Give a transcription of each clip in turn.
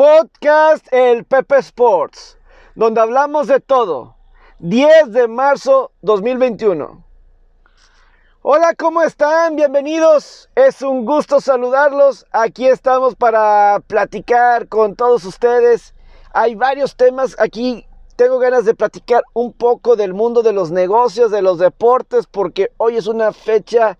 Podcast El Pepe Sports, donde hablamos de todo. 10 de marzo 2021. Hola, ¿cómo están? Bienvenidos. Es un gusto saludarlos. Aquí estamos para platicar con todos ustedes. Hay varios temas aquí. Tengo ganas de platicar un poco del mundo de los negocios, de los deportes, porque hoy es una fecha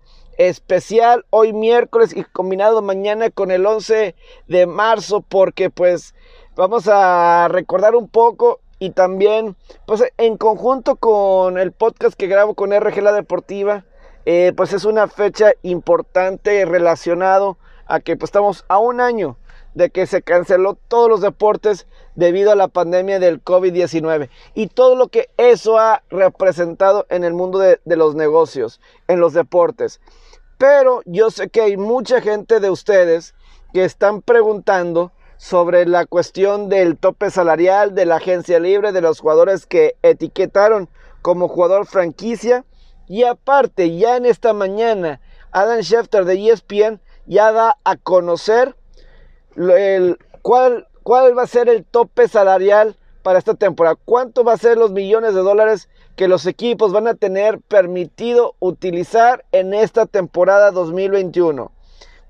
especial hoy miércoles y combinado mañana con el 11 de marzo porque pues vamos a recordar un poco y también pues en conjunto con el podcast que grabo con RG La Deportiva eh, pues es una fecha importante relacionado a que pues estamos a un año de que se canceló todos los deportes debido a la pandemia del COVID-19 y todo lo que eso ha representado en el mundo de, de los negocios, en los deportes. Pero yo sé que hay mucha gente de ustedes que están preguntando sobre la cuestión del tope salarial, de la agencia libre, de los jugadores que etiquetaron como jugador franquicia. Y aparte, ya en esta mañana, Adam Schefter de ESPN ya da a conocer cuál, cuál va a ser el tope salarial para esta temporada. ¿Cuánto va a ser los millones de dólares que los equipos van a tener permitido utilizar en esta temporada 2021?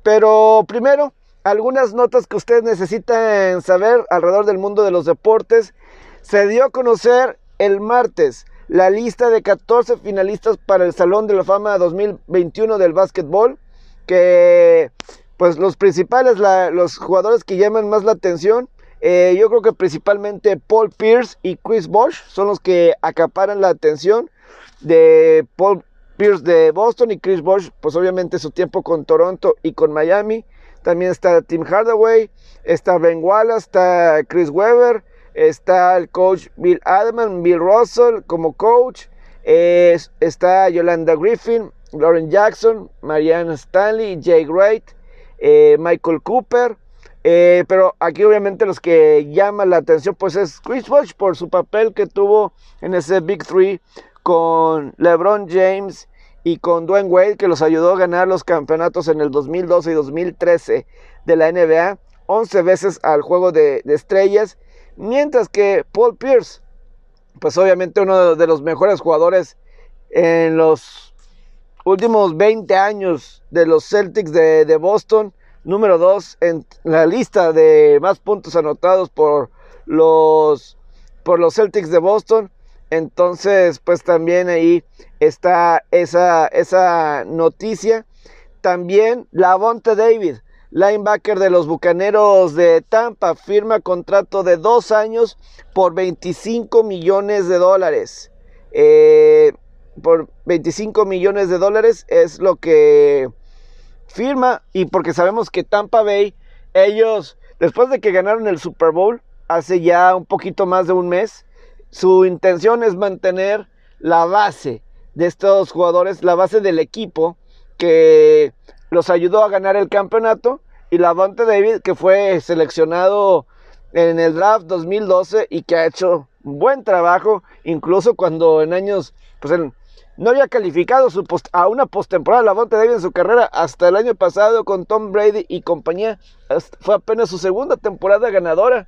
Pero primero, algunas notas que ustedes necesitan saber alrededor del mundo de los deportes. Se dio a conocer el martes la lista de 14 finalistas para el Salón de la Fama 2021 del básquetbol, que pues los principales, los jugadores que llaman más la atención eh, yo creo que principalmente Paul Pierce y Chris Bosh son los que acaparan la atención de Paul Pierce de Boston y Chris Bosh, pues obviamente su tiempo con Toronto y con Miami. También está Tim Hardaway, está Ben Wallace, está Chris Weber, está el coach Bill Adman, Bill Russell como coach, está Yolanda Griffin, Lauren Jackson, Marianne Stanley, Jay Wright, eh, Michael Cooper, eh, pero aquí obviamente los que llaman la atención pues es Chris Bosh por su papel que tuvo en ese Big Three con LeBron James y con Dwayne Wade que los ayudó a ganar los campeonatos en el 2012 y 2013 de la NBA, 11 veces al juego de, estrellas, mientras que Paul Pierce, pues obviamente uno de los mejores jugadores en los últimos 20 años de los Celtics de Boston, número 2 en la lista de más puntos anotados por los, por los Celtics de Boston. Entonces, pues también ahí está esa, esa noticia. También Lavonte David, linebacker de los Bucaneros de Tampa, firma contrato de dos años por 25 millones de dólares. Eh, por 25 millones de dólares es lo que firma y porque sabemos que Tampa Bay, ellos, después de que ganaron el Super Bowl hace ya un poquito más de un mes, su intención es mantener la base de estos jugadores, la base del equipo que los ayudó a ganar el campeonato y la Lavonte David que fue seleccionado en el draft 2012 y que ha hecho buen trabajo incluso cuando en años pues en, no había calificado su a una postemporada Lavonte David en su carrera hasta el año pasado con Tom Brady y compañía. Fue apenas su segunda temporada ganadora.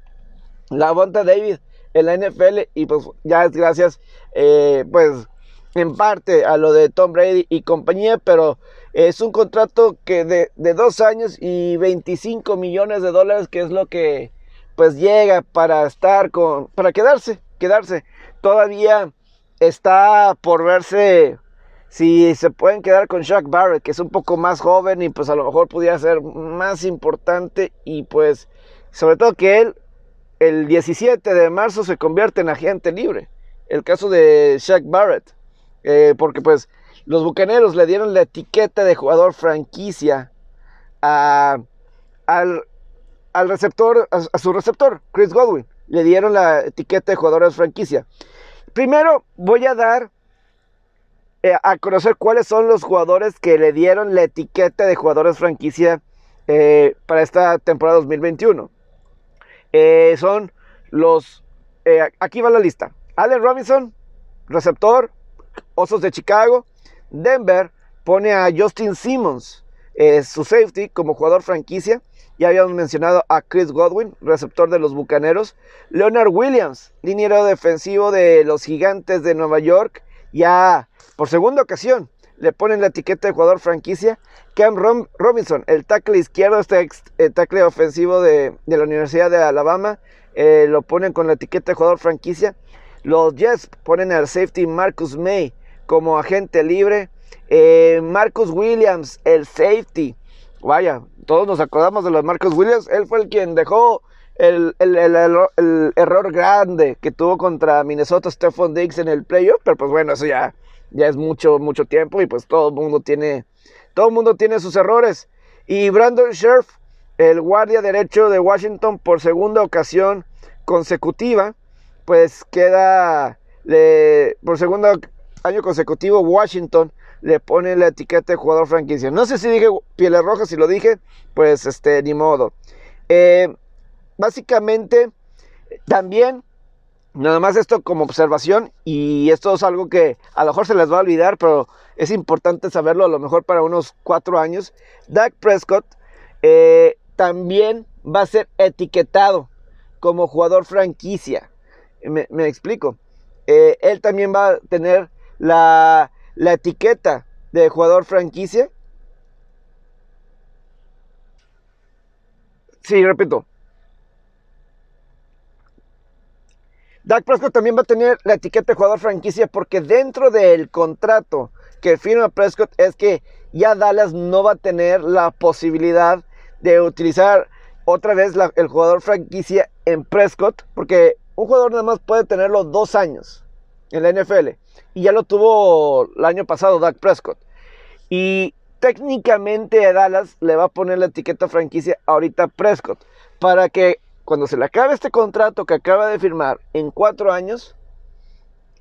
Lavonte David en la NFL y pues ya es gracias eh, pues en parte a lo de Tom Brady y compañía, pero es un contrato que de, de dos años y 25 millones de dólares que es lo que pues llega para estar con, para quedarse, quedarse. Todavía está por verse si se pueden quedar con Shaq Barrett, que es un poco más joven y pues a lo mejor pudiera ser más importante y pues sobre todo que él el 17 de marzo se convierte en agente libre. El caso de Shaq Barrett, eh, porque pues los Bucaneros le dieron la etiqueta de jugador franquicia al, receptor, a, a, su receptor, Chris Godwin. Le dieron la etiqueta de jugador franquicia. Primero voy a dar eh, a conocer cuáles son los jugadores que le dieron la etiqueta de jugadores franquicia eh, para esta temporada 2021. Eh, son los... aquí va la lista. Allen Robinson, receptor, Osos de Chicago. Denver pone a Justin Simmons, eh, su safety como jugador franquicia. Ya habíamos mencionado a Chris Godwin, receptor de los Bucaneros. Leonard Williams, liniero defensivo de los Gigantes de Nueva York. Ya por segunda ocasión le ponen la etiqueta de jugador franquicia. Cam Robinson, el tackle izquierdo, este tackle ofensivo de, la Universidad de Alabama, eh, lo ponen con la etiqueta de jugador franquicia. Los Jets ponen al safety Marcus May como agente libre. Eh, Marcus Williams, el safety. Vaya, todos nos acordamos de los Marcus Williams. Él fue el quien dejó el, error grande que tuvo contra Minnesota Stephon Diggs en el playoff. Pero pues bueno, eso ya, ya es mucho, mucho tiempo y pues todo el mundo tiene, todo el mundo tiene sus errores. Y Brandon Scherf, el guardia derecho de Washington por segunda ocasión consecutiva, pues queda por segundo año consecutivo Washington le pone la etiqueta de jugador franquicia. No sé si dije pieles rojas, si lo dije, pues este, ni modo. Eh, básicamente, también, nada más esto como observación, y esto es algo que a lo mejor se les va a olvidar, pero es importante saberlo, a lo mejor para unos cuatro años. Dak Prescott eh, también va a ser etiquetado como jugador franquicia. Me, explico. Eh, él también va a tener la, la etiqueta de jugador franquicia. Sí, repito. Dak Prescott también va a tener la etiqueta de jugador franquicia porque dentro del contrato que firma Prescott es que ya Dallas no va a tener la posibilidad de utilizar otra vez el jugador franquicia en Prescott porque un jugador nada más puede tenerlo dos años en la NFL y ya lo tuvo el año pasado Dak Prescott. Y técnicamente Dallas le va a poner la etiqueta franquicia ahorita Prescott para que cuando se le acabe este contrato que acaba de firmar en cuatro años,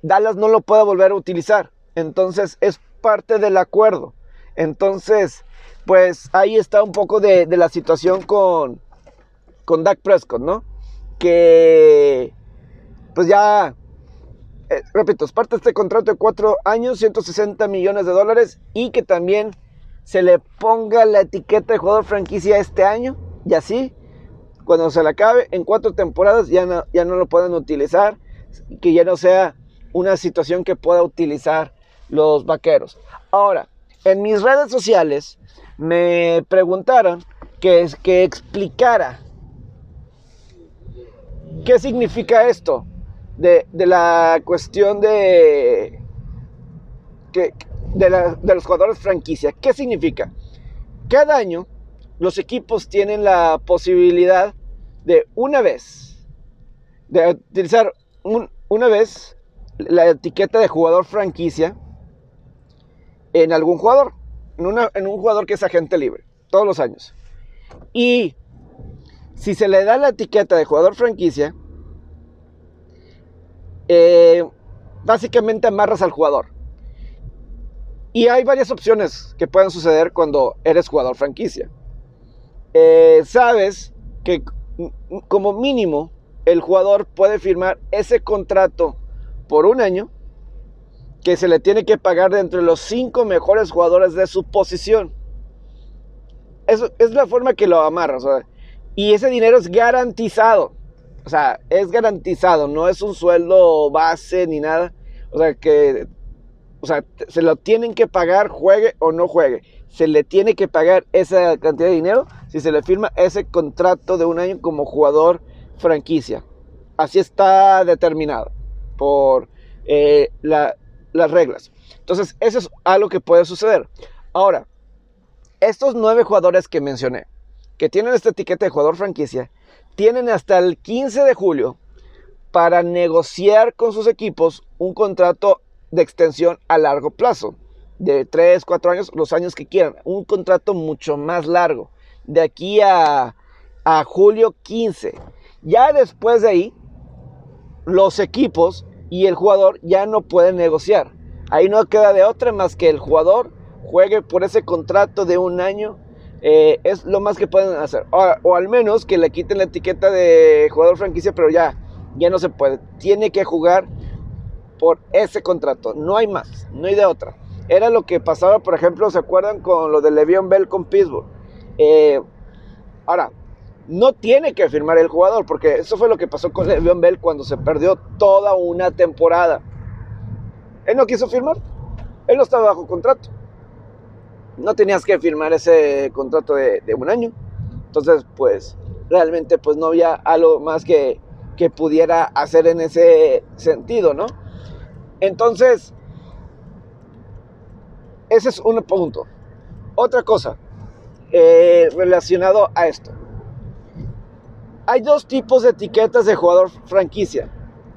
Dallas no lo pueda volver a utilizar. Entonces es parte del acuerdo. Entonces, pues ahí está un poco de, la situación con, con Dak Prescott, ¿no? Que pues ya eh, repito, es parte de este contrato de cuatro años, 160 millones de dólares y que también se le ponga la etiqueta de jugador franquicia este año y así, cuando se le acabe, en cuatro temporadas ya no, ya no lo pueden utilizar, que ya no sea una situación que pueda utilizar los vaqueros. Ahora, en mis redes sociales me preguntaron que, que explicara qué significa esto de, la cuestión de, que, de, los jugadores franquicia. ¿Qué significa? Cada año los equipos tienen la posibilidad de una vez, de utilizar una vez la etiqueta de jugador franquicia en algún jugador, en, en un jugador que es agente libre, todos los años. Y si se le da la etiqueta de jugador franquicia, eh, básicamente amarras al jugador. Y hay varias opciones que pueden suceder cuando eres jugador franquicia. Eh, sabes que como mínimo el jugador puede firmar ese contrato por un año que se le tiene que pagar de entre los cinco mejores jugadores de su posición. Eso es la forma que lo amarras. y ese dinero es garantizado. O sea, es garantizado, no es un sueldo base ni nada. O sea, que, o sea, se lo tienen que pagar, juegue o no juegue. Se le tiene que pagar esa cantidad de dinero si se le firma ese contrato de un año como jugador franquicia. Así está determinado por eh, las reglas. Entonces, eso es algo que puede suceder. Ahora, estos nueve jugadores que mencioné, que tienen esta etiqueta de jugador franquicia, tienen hasta el 15 de julio para negociar con sus equipos un contrato de extensión a largo plazo, de 3, 4 años, los años que quieran, un contrato mucho más largo, de aquí a, a julio 15. Ya después de ahí, los equipos y el jugador ya no pueden negociar. Ahí no queda de otra más que el jugador juegue por ese contrato de un año eh, es lo más que pueden hacer. O, al menos que le quiten la etiqueta de jugador franquicia, pero ya, ya no se puede. Tiene que jugar por ese contrato. No hay más, no hay de otra. Era lo que pasaba, por ejemplo, ¿se acuerdan con lo de Le'Veon Bell con Pittsburgh? Eh, ahora, no tiene que firmar el jugador, porque eso fue lo que pasó con Le'Veon Bell cuando se perdió toda una temporada. Él no quiso firmar, él no estaba bajo contrato. No tenías que firmar ese contrato de, de un año. Entonces, pues, realmente, pues no había algo más que, que pudiera hacer en ese sentido, ¿no? Entonces, ese es un punto. Otra cosa eh, relacionado a esto. Hay dos tipos de etiquetas de jugador franquicia.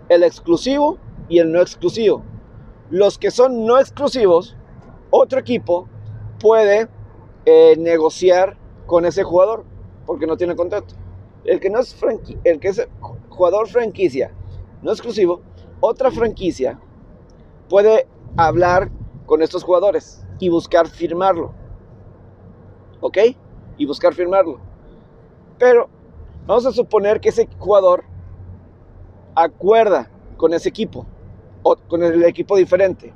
El exclusivo y el no exclusivo. Los que son no exclusivos, otro equipo puede eh, negociar con ese jugador porque no tiene contrato. El que no es el que es jugador franquicia no exclusivo, otra franquicia puede hablar con estos jugadores y buscar firmarlo. ¿Ok? Y buscar firmarlo. Pero vamos a suponer que ese jugador acuerda con ese equipo o con el equipo diferente.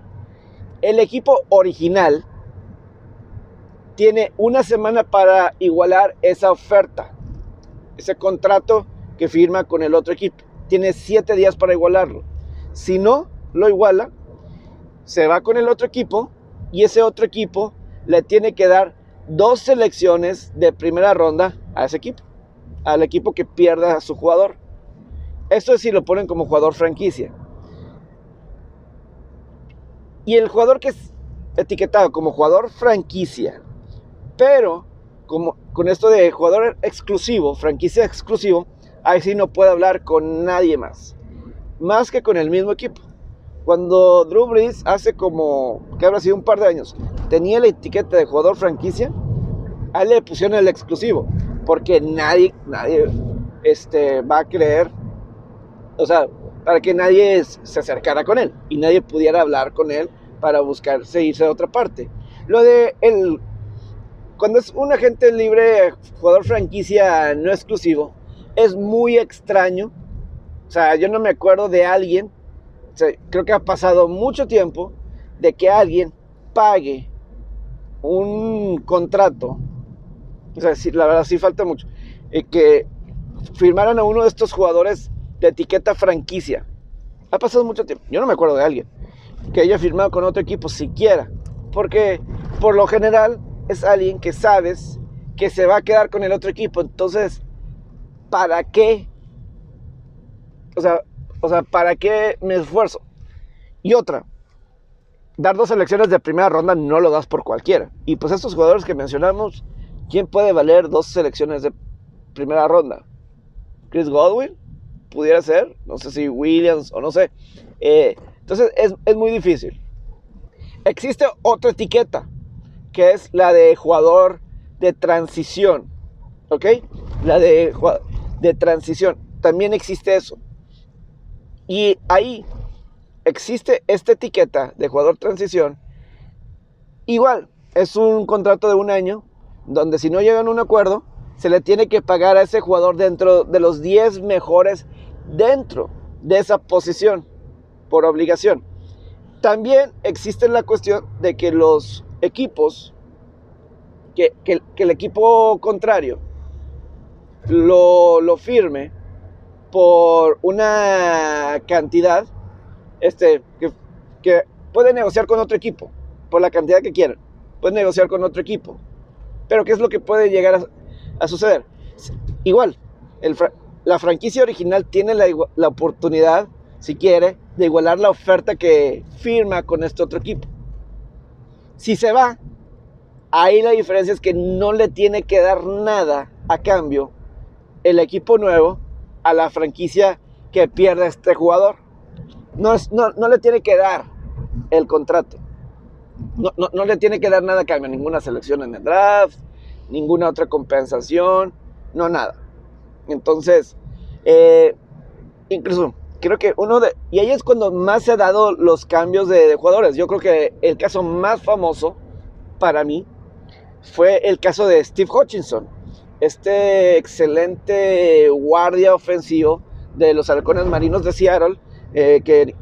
El equipo original tiene una semana para igualar esa oferta, ese contrato que firma con el otro equipo. Tiene siete días para igualarlo. Si no lo iguala, se va con el otro equipo y ese otro equipo le tiene que dar dos selecciones de primera ronda a ese equipo, al equipo que pierda a su jugador. Eso es si lo ponen como jugador franquicia. Y el jugador que es etiquetado como jugador franquicia, pero como con esto de jugador exclusivo, franquicia exclusivo, ahí sí no puede hablar con nadie más, más que con el mismo equipo. Cuando Drew Brees hace como, que habrá sido un par de años, tenía la etiqueta de jugador franquicia, a él le pusieron el exclusivo, porque nadie, nadie este, va a creer, o sea, para que nadie se acercara con él y nadie pudiera hablar con él para buscar seguirse a otra parte. Lo de el, cuando es un agente libre, jugador franquicia no exclusivo, es muy extraño. O sea, yo no me acuerdo de alguien creo que ha pasado mucho tiempo de que alguien pague un contrato, o sea, la verdad sí falta mucho, y que firmaran a uno de estos jugadores de etiqueta franquicia. Ha pasado mucho tiempo, yo no me acuerdo de alguien que haya firmado con otro equipo siquiera, porque por lo general es alguien que sabes que se va a quedar con el otro equipo, entonces, ¿para qué? O sea, ¿para qué me esfuerzo? Y otra, dar dos selecciones de primera ronda no lo das por cualquiera. Y pues estos jugadores que mencionamos, ¿quién puede valer dos selecciones de primera ronda? Chris Godwin, pudiera ser, no sé si Williams o no sé. Eh, entonces es, es, muy difícil. Existe otra etiqueta, que es la de jugador de transición. ¿Ok? La de, de transición. También existe eso. Y ahí existe esta etiqueta de jugador transición. Igual, es un contrato de un año donde si no llegan a un acuerdo, se le tiene que pagar a ese jugador dentro de los 10 mejores dentro de esa posición por obligación. También existe la cuestión de que los equipos, que, el equipo contrario lo, lo firme por una cantidad este, que, puede negociar con otro equipo, por la cantidad que quieran. Puede negociar con otro equipo. Pero ¿qué es lo que puede llegar a, suceder? Igual, la franquicia original tiene la, la oportunidad, si quiere, de igualar la oferta que firma con este otro equipo. Si se va, ahí la diferencia es que no le tiene que dar nada a cambio el equipo nuevo a la franquicia que pierde este jugador. No, no, le tiene que dar el contrato. No, no, le tiene que dar nada a cambio, ninguna selección en el draft, ninguna otra compensación, no nada. Entonces, eh, incluso creo que uno. Y ahí es cuando más se ha dado los cambios de, de, jugadores. Yo creo que el caso más famoso para mí fue el caso de Steve Hutchinson este excelente guardia ofensivo de los halcones marinos de Seattle, eh, que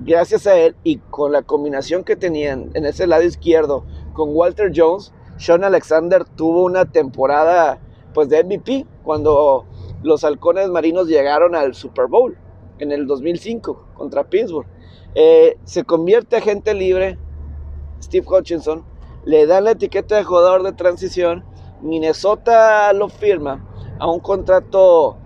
gracias a él y con la combinación que tenían en ese lado izquierdo con Walter Jones, Sean Alexander tuvo una temporada pues de MVP cuando los halcones marinos llegaron al Super Bowl en el 2005 contra Pittsburgh. Eh, se convierte agente libre Steve Hutchinson, le dan la etiqueta de jugador de transición, Minnesota lo firma a un contrato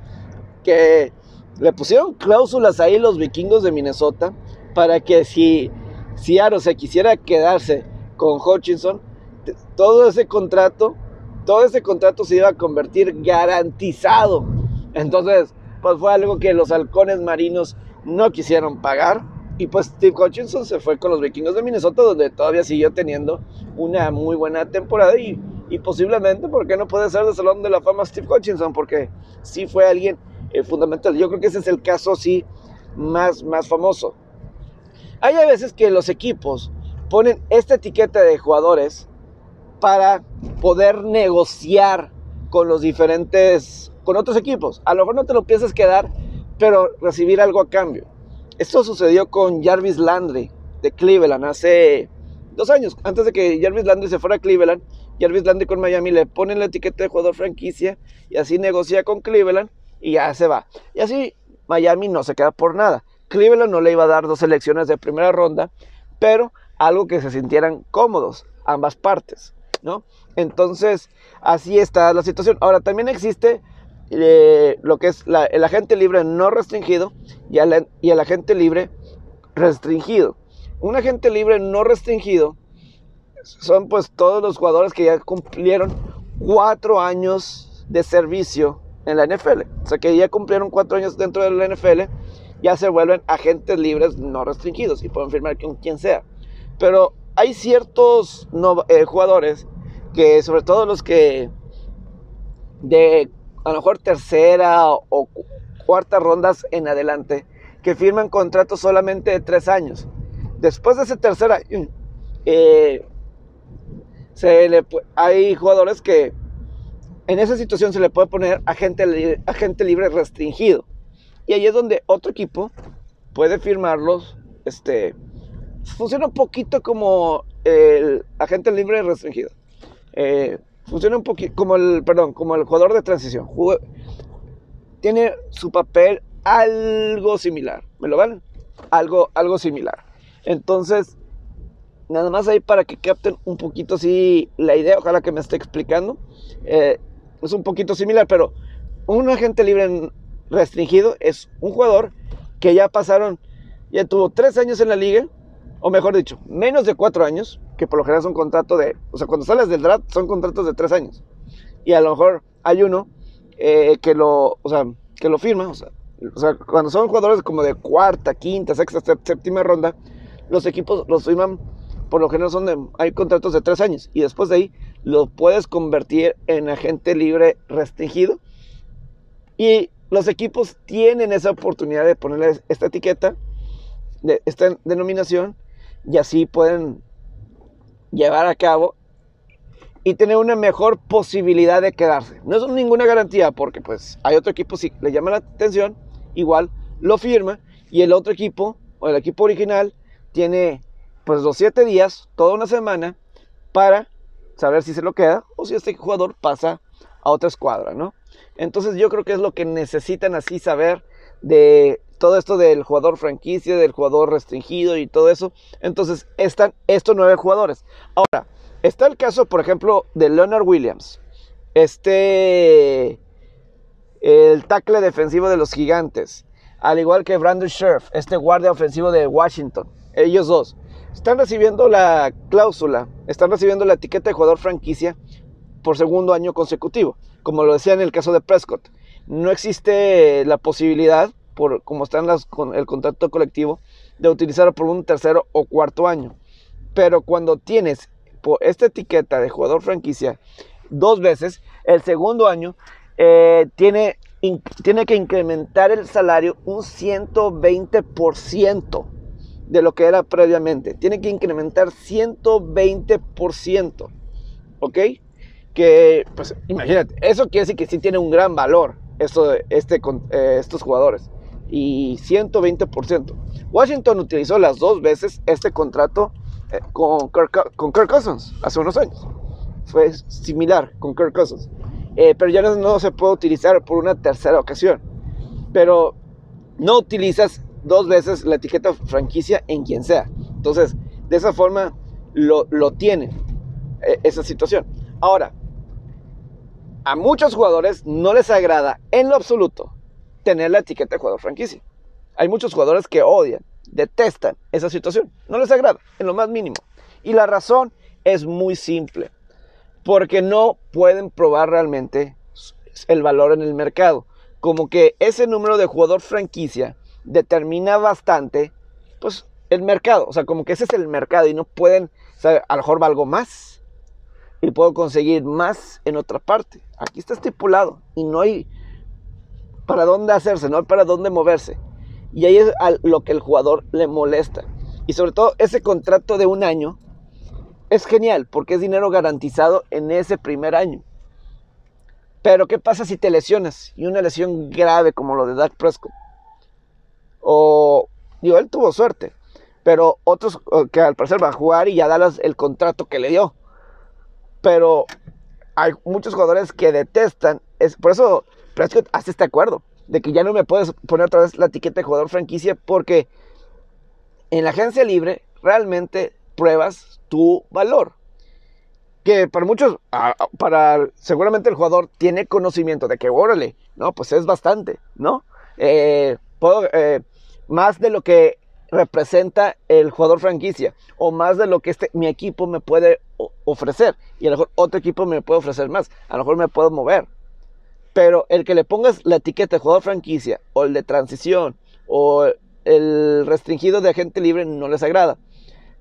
que le pusieron cláusulas ahí los vikingos de Minnesota para que si Seattle se quisiera quedarse con Hutchinson, todo ese contrato, todo ese contrato se iba a convertir garantizado. Entonces, pues fue algo que los halcones marinos no quisieron pagar. Y pues Steve Hutchinson se fue con los vikingos de Minnesota, donde todavía siguió teniendo una muy buena temporada. Y, posiblemente, ¿por qué no puede ser de Salón de la Fama Steve Hutchinson? Porque sí fue alguien eh, fundamental. Yo creo que ese es el caso, sí, más, más famoso. Hay a veces que los equipos ponen esta etiqueta de jugadores para poder negociar con los diferentes, con otros equipos. A lo mejor no te lo piensas quedar, pero recibir algo a cambio. Esto sucedió con Jarvis Landry de Cleveland hace dos años. Antes de que Jarvis Landry se fuera a Cleveland, Jarvis Landry con Miami le ponen la etiqueta de jugador franquicia y así negocia con Cleveland y ya se va. Y así Miami no se queda por nada. Cleveland no le iba a dar dos selecciones de primera ronda, pero algo que se sintieran cómodos ambas partes, ¿no? Entonces, así está la situación. Ahora, también existe eh, lo que es el agente libre no restringido y el, agente libre restringido. Un agente libre no restringido son pues todos los jugadores que ya cumplieron cuatro años de servicio en la NFL. O sea que ya cumplieron cuatro años dentro de la NFL, ya se vuelven agentes libres no restringidos y pueden firmar con quien sea. Pero hay ciertos eh, jugadores que, sobre todo los que de a lo mejor tercera o cuarta rondas en adelante, que firman contratos solamente de tres años. Después de ese tercer año, eh, hay jugadores que en esa situación se le puede poner agente, agente libre restringido. Y ahí es donde otro equipo puede firmarlos. Este, funciona un poquito como el agente libre restringido. Eh, funciona un poquito como el, perdón, como el jugador de transición. tiene su papel algo similar. ¿Me lo van? Algo, algo similar. Entonces, nada más ahí para que capten un poquito así la idea, ojalá que me esté explicando. Eh, es un poquito similar, pero un agente libre restringido es un jugador que ya pasaron, ya tuvo tres años en la liga, o mejor dicho, menos de cuatro años, que por lo general es un contrato de, o sea, cuando sales del draft son contratos de tres años. Y a lo mejor hay uno eh, que lo, o sea, que lo firma, o sea, o sea, cuando son jugadores como de cuarta, quinta, sexta, séptima ronda, los equipos los firman, por lo general son de, hay contratos de tres años. Y después de ahí lo puedes convertir en agente libre restringido. Y los equipos tienen esa oportunidad de ponerle esta etiqueta, de esta denominación, y así pueden llevar a cabo y tener una mejor posibilidad de quedarse. No es ninguna garantía porque pues hay otro equipo si le llama la atención, igual lo firma y el otro equipo o el equipo original tiene pues los siete días, toda una semana para saber si se lo queda o si este jugador pasa a otra escuadra, ¿no? Entonces yo creo que es lo que necesitan así saber de todo esto del jugador franquicia, del jugador restringido y todo eso. Entonces están estos nueve jugadores. Ahora, está el caso, por ejemplo, de Leonard Williams. Este, el tackle defensivo de los gigantes. Al igual que Brandon Scherf, este guardia ofensivo de Washington. Ellos dos están recibiendo la cláusula, están recibiendo la etiqueta de jugador franquicia por segundo año consecutivo, como lo decía en el caso de Prescott. No existe la posibilidad, por como están las, con el contrato colectivo, de utilizarlo por un tercero o cuarto año. Pero cuando tienes esta etiqueta de jugador franquicia dos veces, el segundo año eh, tiene, tiene que incrementar el salario un 120% de lo que era previamente. Tiene que incrementar 120%. ¿Ok? Que, pues, imagínate, eso quiere decir que sí tiene un gran valor esto, este, eh, estos jugadores. y 120%. Washington utilizó las dos veces este contrato eh, con, Kirk, Cousins hace unos años. Fue similar con Kirk Cousins. Eh, pero ya no, se puede utilizar por una tercera ocasión. Pero no utilizas dos veces la etiqueta franquicia en quien sea. Entonces, de esa forma lo, lo tiene eh, esa situación. Ahora, a muchos jugadores no les agrada en lo absoluto tener la etiqueta de jugador franquicia. Hay muchos jugadores que odian, detestan esa situación. No les agrada en lo más mínimo. Y la razón es muy simple. Porque no pueden probar realmente el valor en el mercado. Como que ese número de jugador franquicia determina bastante, pues, el mercado. O sea, como que ese es el mercado y no pueden, o sea, a lo mejor valgo más y puedo conseguir más en otra parte. Aquí está estipulado y no hay para dónde hacerse, no hay para dónde moverse. Y ahí es lo que el jugador le molesta. Y sobre todo ese contrato de un año es genial porque es dinero garantizado en ese primer año. Pero ¿qué pasa si te lesionas? Y una lesión grave como lo de Dak Prescott. O, digo, él tuvo suerte. Pero otros que al parecer va a jugar y ya da el contrato que le dio. Pero hay muchos jugadores que detestan. Es, por eso Prescott hace este acuerdo de que ya no me puedes poner otra vez la etiqueta de jugador franquicia porque en la agencia libre realmente pruebas tu valor. Que para muchos, para seguramente el jugador tiene conocimiento de que, órale, no, pues es bastante, ¿no? Eh, eh, más de lo que representa el jugador franquicia o más de lo que este, mi equipo me puede ofrecer y a lo mejor otro equipo me puede ofrecer más, a lo mejor me puedo mover. Pero el que le pongas la etiqueta de jugador franquicia o el de transición o el restringido de agente libre no les agrada.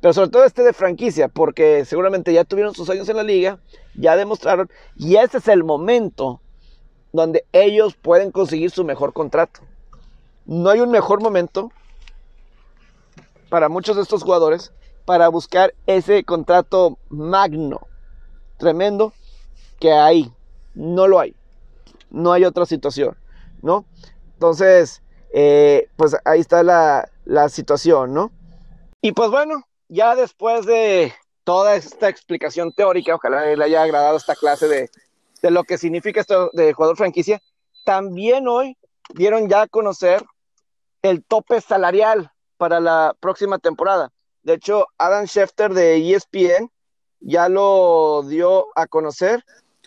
Pero sobre todo este de franquicia, porque seguramente ya tuvieron sus años en la liga, ya demostraron, y ese es el momento donde ellos pueden conseguir su mejor contrato. No hay un mejor momento para muchos de estos jugadores para buscar ese contrato magno, tremendo, que hay. No lo hay no hay otra situación, ¿no? Entonces, eh, pues ahí está la, situación, ¿no? Y pues bueno, ya después de toda esta explicación teórica, ojalá le haya agradado esta clase de, de lo que significa esto de jugador franquicia, también hoy dieron ya a conocer el tope salarial para la próxima temporada. De hecho, Adam Schefter de ESPN ya lo dio a conocer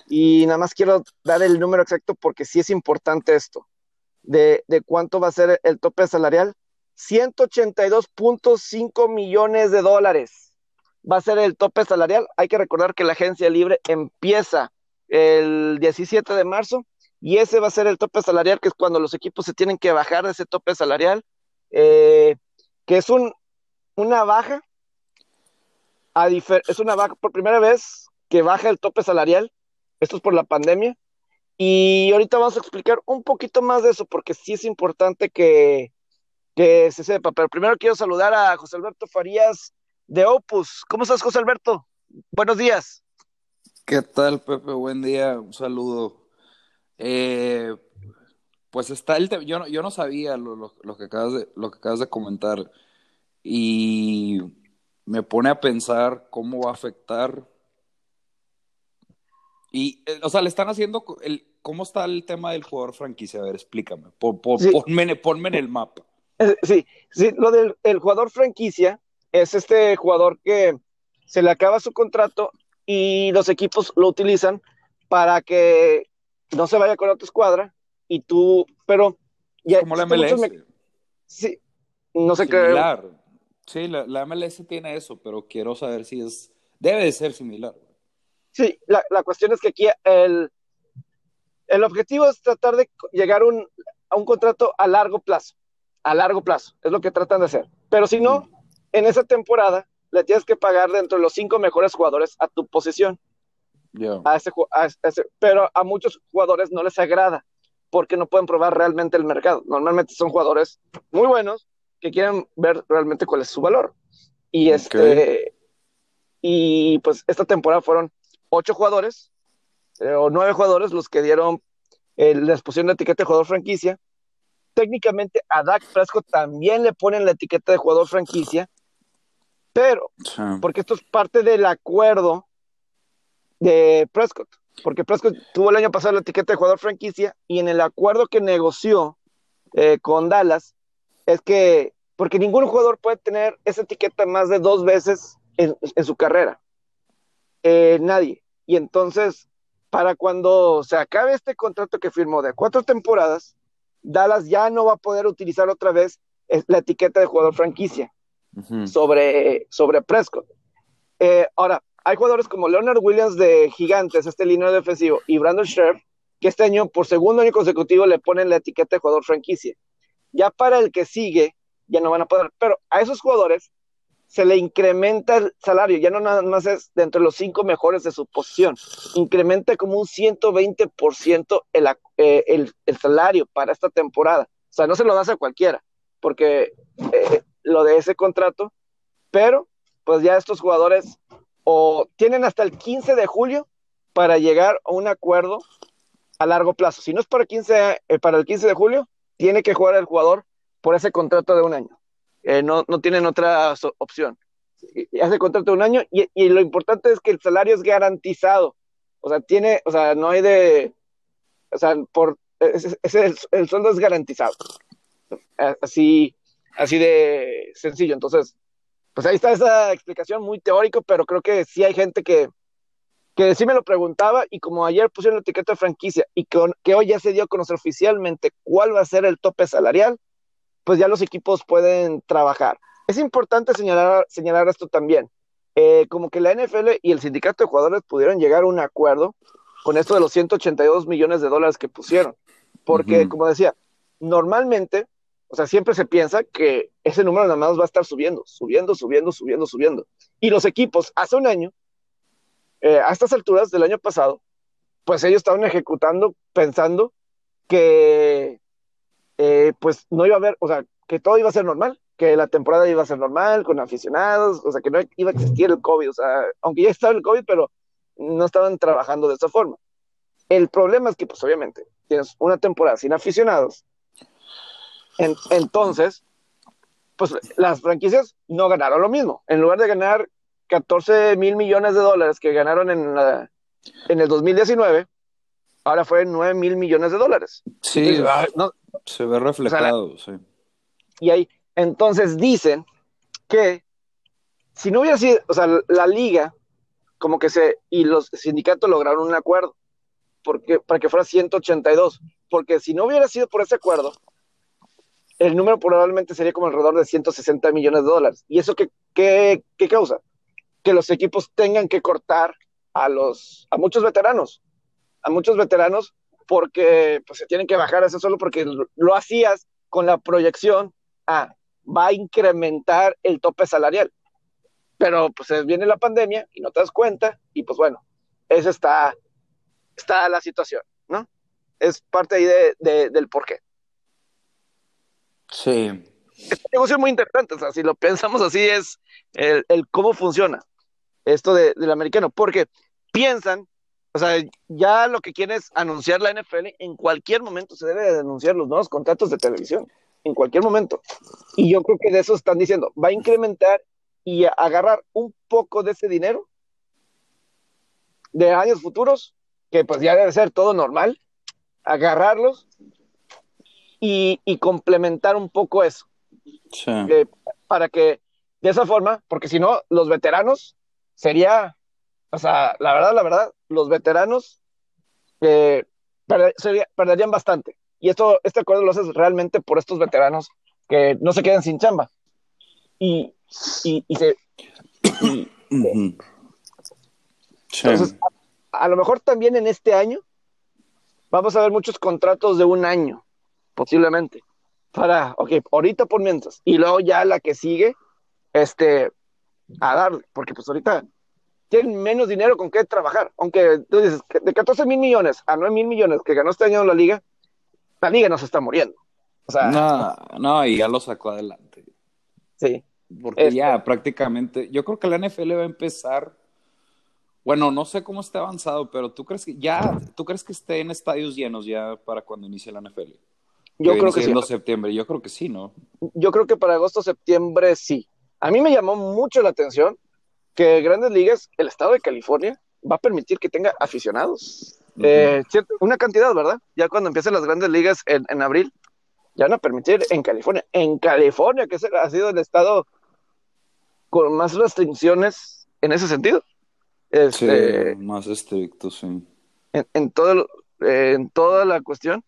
y nada más quiero dar el número exacto porque sí es importante esto, de, cuánto va a ser el tope salarial. 182.5 millones de dólares va a ser el tope salarial. Hay que recordar que la agencia libre empieza el 17 de marzo y ese va a ser el tope salarial, que es cuando los equipos se tienen que bajar de ese tope salarial, eh, que es un, una baja, es una baja por primera vez que baja el tope salarial esto es por la pandemia. Y ahorita vamos a explicar un poquito más de eso, porque sí es importante que, que se sepa. Pero primero quiero saludar a José Alberto Farías de Opus. ¿Cómo estás, José Alberto? Buenos días. ¿Qué tal, Pepe? Buen día, un saludo. Eh, pues está el tema, yo no, yo no sabía lo, que acabas de, lo que acabas de comentar y me pone a pensar cómo va a afectar y, eh, o sea, le están haciendo. El, ¿Cómo está el tema del jugador franquicia? A ver, explícame. ponme, en el mapa. Eh, sí, sí, lo del el jugador franquicia es este jugador que se le acaba su contrato y los equipos lo utilizan para que no se vaya con otra escuadra y tú, pero ya como la MLS. Sí, no sé qué. Sí, la, la, MLS tiene eso, pero quiero saber si es debe de ser similar. Sí, la, cuestión es que aquí el, el objetivo es tratar de llegar a un contrato a largo plazo. A largo plazo, es lo que tratan de hacer. Pero si no, en esa temporada le tienes que pagar dentro de los cinco mejores jugadores a tu posición. A ese, pero a muchos jugadores no les agrada porque no pueden probar realmente el mercado. Normalmente son jugadores muy buenos que quieren ver realmente cuál es su valor. Y este y pues esta temporada fueron ocho jugadores eh, o nueve jugadores los que dieron eh, la exposición de etiqueta de jugador franquicia técnicamente a Dak Prescott también le ponen la etiqueta de jugador franquicia, pero, porque esto es parte del acuerdo de Prescott, porque Prescott tuvo el año pasado la etiqueta de jugador franquicia y en el acuerdo que negoció eh, con Dallas es que, porque ningún jugador puede tener esa etiqueta más de dos veces en, su carrera, eh, nadie. Y entonces, para cuando se acabe este contrato que firmó de cuatro temporadas, Dallas ya no va a poder utilizar otra vez la etiqueta de jugador franquicia sobre, sobre Prescott. Eh, ahora, hay jugadores como Leonard Williams de Gigantes, este línea defensivo, y Brandon Scherf, que este año por segundo año consecutivo le ponen la etiqueta de jugador franquicia. Ya para el que sigue, ya no van a poder, pero a esos jugadores se le incrementa el salario, ya no nada más es de entre los cinco mejores de su posición, incrementa como un 120% el, eh, el salario para esta temporada. O sea, no se lo das a cualquiera, porque eh, lo de ese contrato, pero pues ya estos jugadores o tienen hasta el 15 de julio para llegar a un acuerdo a largo plazo. Si no es para, 15, eh, para el 15 de julio, tiene que jugar el jugador por ese contrato de un año. Eh, no, no, tienen otra opción. Hace contrato de un año y, lo importante es que el salario es garantizado. O sea, tiene, o sea, no hay de, o sea, por, ese, el, el, sueldo es garantizado. Así, así de sencillo. Entonces, pues ahí está esa explicación muy teórico, pero creo que sí hay gente que, que sí me lo preguntaba y como ayer pusieron la etiqueta de franquicia y que, que hoy ya se dio a conocer oficialmente cuál va a ser el tope salarial, pues ya los equipos pueden trabajar. Es importante señalar, señalar esto también. Eh, como que la NFL y el sindicato de jugadores pudieron llegar a un acuerdo con esto de los 182 millones de dólares que pusieron. Porque, como decía, normalmente, o sea, siempre se piensa que ese número nada más va a estar subiendo, subiendo, subiendo, subiendo, subiendo. Y los equipos, hace un año, eh, a estas alturas del año pasado, pues ellos estaban ejecutando pensando que eh, pues no iba a haber, o sea, que todo iba a ser normal, que la temporada iba a ser normal, con aficionados, o sea, que no iba a existir el COVID, o sea, aunque ya estaba el COVID, pero no estaban trabajando de esa forma. El problema es que, pues obviamente, tienes una temporada sin aficionados, entonces, pues las franquicias no ganaron lo mismo. En lugar de ganar 14 mil millones de dólares que ganaron en, la, en el 2019, ahora fue 9 mil millones de dólares. Sí, no, se ve reflejado, sí. Y ahí, entonces dicen que si no hubiera sido, o sea, la liga, como que se, y los sindicatos lograron un acuerdo, porque, para que fuera 182, porque si no hubiera sido por ese acuerdo, el número probablemente sería como alrededor de 160 millones de dólares. ¿Y eso qué, qué, qué causa? Que los equipos tengan que cortar a los, a muchos veteranos, a muchos veteranos porque pues, se tienen que bajar eso solo porque lo, hacías con la proyección a va a incrementar el tope salarial. Pero pues viene la pandemia y no te das cuenta y pues bueno, esa está, está la situación, ¿no? Es parte ahí de, del porqué. Sí. Es un negocio muy interesante, o sea, si lo pensamos así es el, el cómo funciona esto de, del americano, porque piensan o sea, ya lo que quiere es anunciar la NFL, en cualquier momento se debe de anunciar los nuevos contratos de televisión, en cualquier momento. Y yo creo que de eso están diciendo, va a incrementar y agarrar un poco de ese dinero de años futuros, que pues ya debe ser todo normal, agarrarlos y, complementar un poco eso. Eh, para que de esa forma, porque si no, los veteranos sería o sea, la verdad, la verdad, los veteranos eh, perderían bastante. Y esto, este acuerdo lo haces realmente por estos veteranos que no se queden sin chamba. Y, y, se. Entonces, a, lo mejor también en este año vamos a ver muchos contratos de un año, posiblemente. Para, ok, ahorita por mientras. Y luego ya la que sigue, este, a darle, porque pues ahorita tienen menos dinero con qué trabajar. Aunque tú dices, de 14 mil millones a 9 mil millones que ganó este año la liga, la liga no se está muriendo. O sea, no, no, y ya lo sacó adelante. Sí. Porque ya prácticamente, yo creo que la NFL va a empezar, bueno, no sé cómo está avanzado, pero tú crees que ya, tú crees que esté en estadios llenos ya para cuando inicie la NFL. Yo creo que sí. septiembre, yo creo que sí, ¿no? Yo creo que para agosto, septiembre sí. A mí me llamó mucho la atención que Grandes Ligas, el estado de California, va a permitir que tenga aficionados. Eh, una cantidad, ¿verdad? Ya cuando empiecen las Grandes Ligas en, en abril, ya van a permitir en California. En California, que ha sido el estado con más restricciones en ese sentido. Sí, Este, más estricto, sí. en, en todo, eh, en toda la cuestión.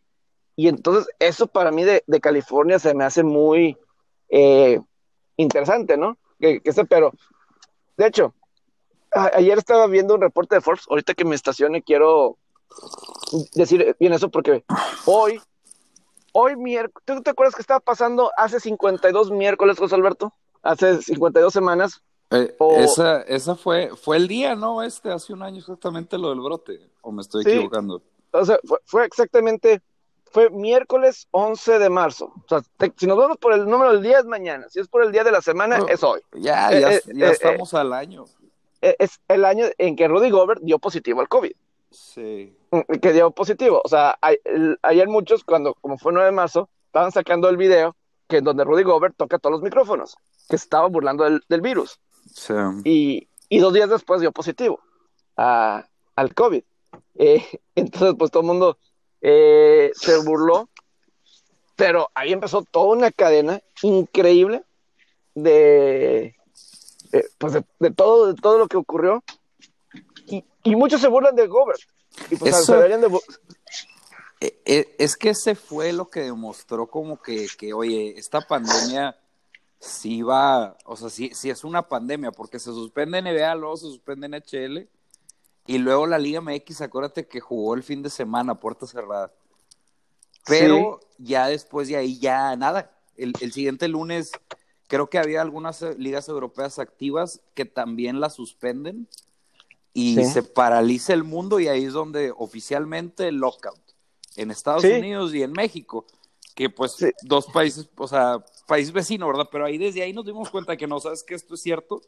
Y entonces eso para mí de, de California se me hace muy eh, interesante, ¿no? Que, que pero, de hecho, a- ayer estaba viendo un reporte de Forbes, ahorita que me estacione quiero decir bien eso porque hoy, hoy miércoles, ¿tú te acuerdas que estaba pasando hace 52 miércoles, José Alberto? Hace 52 semanas. Eh, O- esa, esa fue, fue el día, ¿no? Este, hace un año exactamente lo del brote, o me estoy Sí. equivocando. O sea, fue, fue exactamente, fue miércoles 11 de marzo. O sea, te- si nos vamos por el número del día es mañana, si es por el día de la semana es hoy. Ya, Eh, ya, eh, ya eh, estamos al año. Eh, Es el año en que Rudy Gobert dio positivo al COVID, Sí. mm, que dio positivo. O sea, a- el- ayer muchos, cuando, como fue 9 de marzo, estaban sacando el video que donde Rudy Gobert toca todos los micrófonos, que estaba burlando del, del virus. sí. y, y dos días después dio positivo a- al COVID. Eh, entonces, pues todo el mundo eh, se burló, pero ahí empezó toda una cadena increíble de, pues de, de todo, de todo lo que ocurrió. Y, y muchos se burlan de Gobert. Y pues Eso- se deberían de Eh, eh, Es que ese fue lo que demostró como que, que, oye, esta pandemia sí va, o sea, sí, sí es una pandemia, porque se suspende NBA, luego se suspende NHL, y luego la Liga MX, acuérdate que jugó el fin de semana, a puerta cerrada. Pero ya después de ahí ya nada. El, el siguiente lunes creo que había algunas eh, ligas europeas activas que también la suspenden y Sí. se paraliza el mundo y ahí es donde oficialmente el lockout en Estados Sí. Unidos y en México, que pues Sí. dos países, o sea, país vecino, ¿verdad? Pero ahí desde ahí nos dimos cuenta que no sabes que esto es cierto.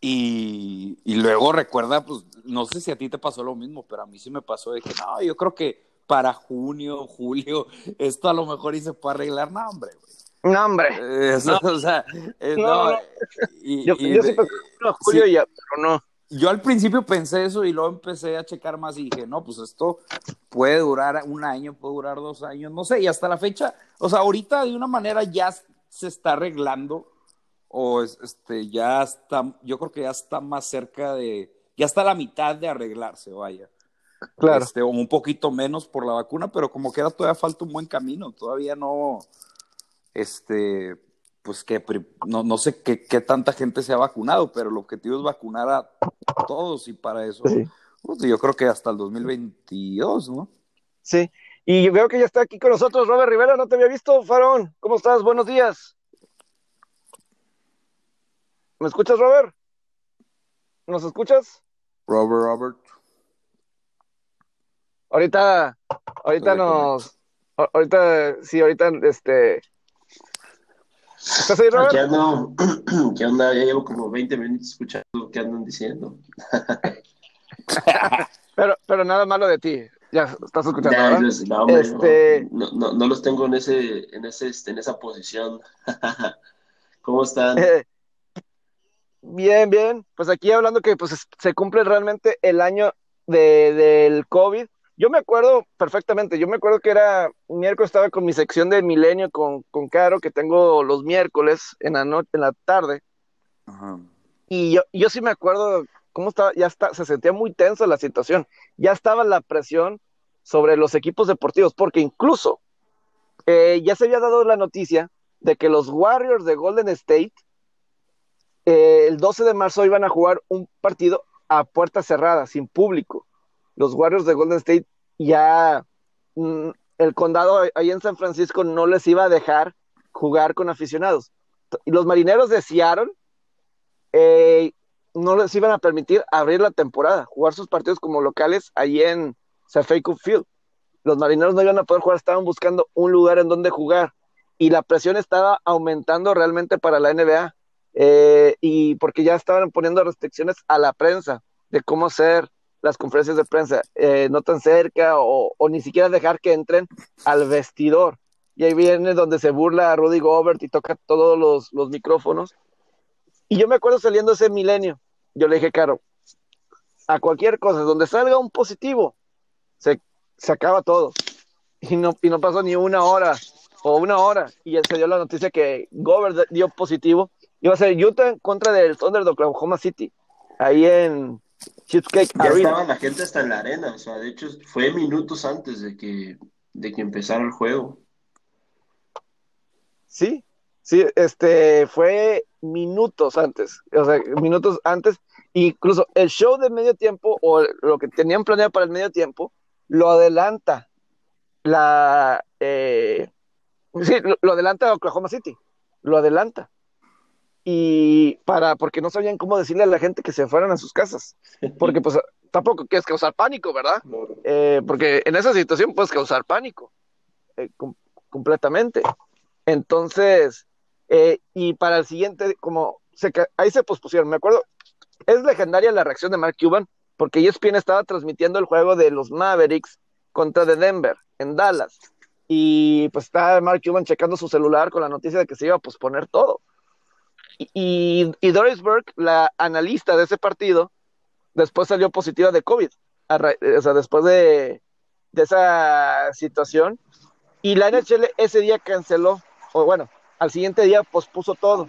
Y, y luego recuerda, pues, no sé si a ti te pasó lo mismo, pero a mí sí me pasó de que no, yo creo que para junio, julio, esto a lo mejor se puede arreglar, no, hombre, güey. No, hombre. Eh, eso, o sea, eh, No, no, no. y- Yo, y yo sí en julio sí. ya, pero no. yo al principio pensé eso y luego empecé a checar más y dije, no, pues esto puede durar un año, puede durar dos años, no sé, y hasta la fecha, o sea, ahorita de una manera ya se está arreglando o es- este ya está, yo creo que ya está más cerca de, ya está a la mitad de arreglarse, vaya. Claro. Este, o un poquito menos por la vacuna, pero como que todavía falta un buen camino, todavía no, este, pues que no, no sé qué, qué tanta gente se ha vacunado, pero el objetivo es vacunar a todos y para eso, Sí. pues, yo creo que hasta el 2022, ¿no? Sí, y yo veo que ya está aquí con nosotros Robert Rivera, no te había visto, Farón. ¿Cómo estás? Buenos días. ¿Me escuchas, Robert? ¿Nos escuchas? Robert, Robert. Ahorita, ahorita Estoy nos, ahorita, sí, ahorita, este, ¿estás ahí, Robert? Ando, ¿qué onda? Ya llevo como 20 minutos escuchando lo que andan diciendo. Pero, pero nada malo de ti, ya estás escuchando, Ya, ¿verdad? los- no, hombre, Este- no, no, no los tengo en ese, en ese, este, en esa posición. ¿Cómo están? Bien, bien. Pues aquí hablando que pues es- se cumple realmente el año de, del COVID. Yo me acuerdo perfectamente, yo me acuerdo que era miércoles estaba con mi sección de Milenio con, con Caro, que tengo los miércoles en la noche, en la tarde, Ajá. y yo, yo sí me acuerdo cómo estaba, ya está, se sentía muy tensa la situación, ya estaba la presión sobre los equipos deportivos, porque incluso eh, ya se había dado la noticia de que los Warriors de Golden State eh, el 12 de marzo iban a jugar un partido a puerta cerrada, sin público. Los Warriors de Golden State ya mm, el condado ahí en San Francisco no les iba a dejar jugar con aficionados. Y los marineros de Seattle eh, no les iban a permitir abrir la temporada, jugar sus partidos como locales allí en Safeco Field. Los marineros no iban a poder jugar, estaban buscando un lugar en donde jugar y la presión estaba aumentando realmente para la NBA eh, y porque ya estaban poniendo restricciones a la prensa de cómo hacer las conferencias de prensa, eh, no tan cerca o, ni siquiera dejar que entren al vestidor. Y ahí viene donde se burla a Rudy Gobert y toca todos los, los micrófonos. Y yo me acuerdo saliendo ese milenio, yo le dije, Caro, a cualquier cosa, donde salga un positivo, se, se acaba todo. Y no, y no pasó ni una hora o una hora y se dio la noticia que Gobert dio positivo. Iba a ser Utah en contra del Thunder de Oklahoma City, ahí en Cheesecake ya estaba la gente hasta en la arena, o sea, de hecho fue minutos antes de que, de que empezara el juego. Sí, sí, este fue minutos antes, o sea, minutos antes, incluso el show de medio tiempo o lo que tenían planeado para el medio tiempo lo adelanta la eh, sí, lo, lo adelanta Oklahoma City, lo adelanta y para porque no sabían cómo decirle a la gente que se fueran a sus casas, porque pues tampoco quieres causar pánico, ¿verdad? Eh, porque en esa situación puedes causar pánico eh, com completamente. Entonces, eh, y para el siguiente, como se, ahí se pospusieron, me acuerdo, es legendaria la reacción de Mark Cuban, porque ESPN estaba transmitiendo el juego de los Mavericks contra de Denver en Dallas, y pues estaba Mark Cuban checando su celular con la noticia de que se iba a posponer todo. Y, y, Doris Burke, la analista de ese partido, después salió positiva de COVID, o sea, después de, de esa situación. Y la NHL ese día canceló, o bueno, al siguiente día pospuso todo.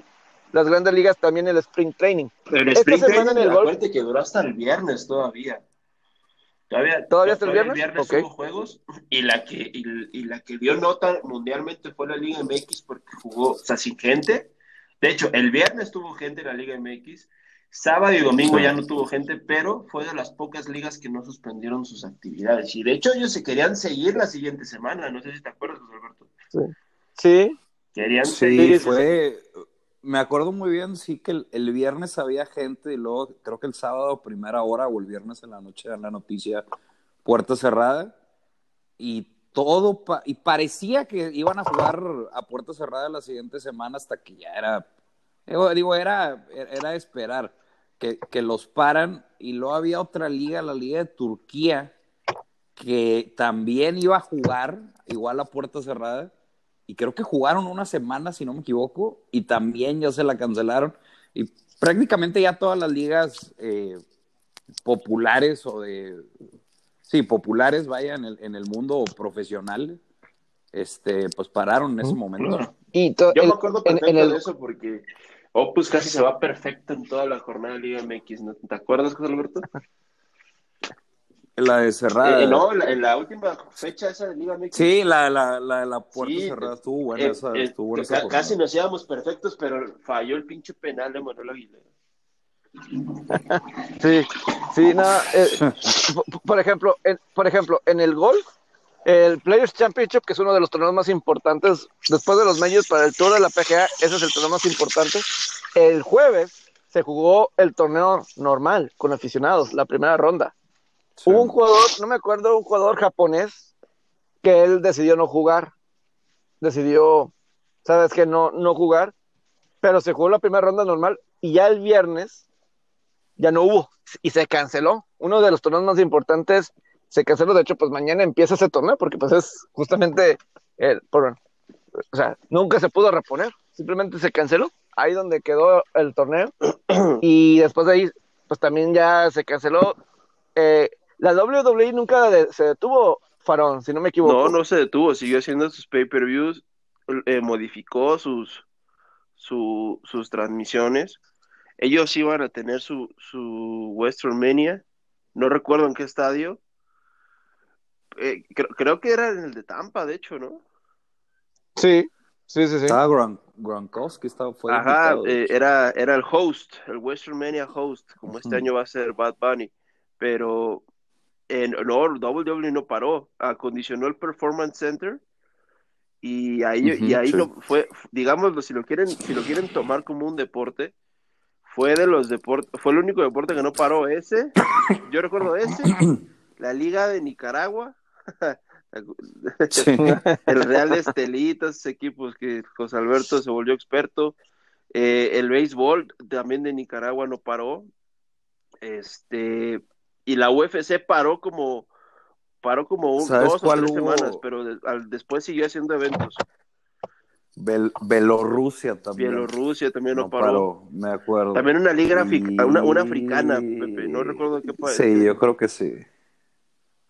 Las grandes ligas también el Spring Training. El Esta Spring semana Training, en el golf, que duró hasta el viernes todavía. Todavía, ¿Todavía hasta el viernes? Ok. hubo juegos y la que y, y la que dio nota mundialmente fue la Liga MX porque jugó, o sea, sin gente. De hecho, el viernes tuvo gente en la Liga MX, sábado y domingo ya no tuvo gente, pero fue de las pocas ligas que no suspendieron sus actividades. Y de hecho ellos se querían seguir la siguiente semana, no sé si te acuerdas, José Alberto. Sí. Sí, Querían Sí, seguir. fue. Me acuerdo muy bien, sí, que el, el viernes había gente y luego creo que el sábado, primera hora o el viernes en la noche, dan la noticia puerta cerrada y todo, y parecía que iban a jugar a puerta cerrada la siguiente semana hasta que ya era, digo, digo, era, era esperar que, que los paran y luego había otra liga, la liga de Turquía, que también iba a jugar igual a puerta cerrada y creo que jugaron una semana, si no me equivoco, y también ya se la cancelaron. Y prácticamente ya todas las ligas eh, populares o de... Sí, populares, vaya, en el, en el mundo profesional, este, pues pararon en ese momento. Y Yo el- me acuerdo perfecto en el- de eso porque Opus casi se va perfecto en toda la jornada de Liga MX, ¿no? ¿Te acuerdas, José Alberto? La de cerrada. Eh, no, la- en la última fecha esa de Liga MX. Sí, la, la, la, la puerta Sí, cerrada estuvo buena. eh, esa, eh, estuvo buena esa casi nos íbamos perfectos, pero falló el pinche penal de Manuel Aguilera. Sí, sí, no, eh, por ejemplo, en, por ejemplo, en el golf, el Players Championship, que es uno de los torneos más importantes después de los medios para el Tour de la PGA, ese es el torneo más importante. El jueves se jugó el torneo normal con aficionados, la primera ronda. Sí. Hubo un jugador, no me acuerdo, un jugador japonés que él decidió no jugar, decidió, sabes que no, no jugar, pero se jugó la primera ronda normal y ya el viernes ya no hubo y se canceló. Uno de los torneos más importantes se canceló. De hecho, pues mañana empieza ese torneo porque pues es justamente el, por, o sea, nunca se pudo reponer. Simplemente se canceló. Ahí donde quedó el torneo y después de ahí, pues también ya se canceló. Eh, la WWE nunca se detuvo, Farón, si no me equivoco. No, no se detuvo, siguió haciendo sus pay-per-views, eh, modificó sus, su- sus transmisiones. Ellos iban a tener su, su Western Mania, no recuerdo en qué estadio. Eh, creo, creo que era en el de Tampa, de hecho, ¿no? Sí, sí, sí, sí. Estaba Gron- Gronkowski, estaba, fue Ajá, invitado, de eh, era, era el host, el Western Mania host, como este año va a ser Bad Bunny, pero en, no, WWE no paró, acondicionó el Performance Center y ahí, y ahí sí. lo fue, digámoslo, si lo quieren, si lo quieren tomar como un deporte, fue de los deportes, fue el único deporte que no paró ese, yo recuerdo ese, la Liga de Nicaragua, Sí. el Real Estelitas, esos equipos que José Alberto se volvió experto. Eh, el béisbol también de Nicaragua no paró. Este, y la UFC paró como paró como un, ¿Sabes dos o tres hubo? semanas, pero de- al- después siguió haciendo eventos. Bel- Bielorrusia también. Bielorrusia también no, no paró. paró, me acuerdo. También una liga Y- una, una africana, Pepe, no recuerdo qué país. Sí, yo creo que sí.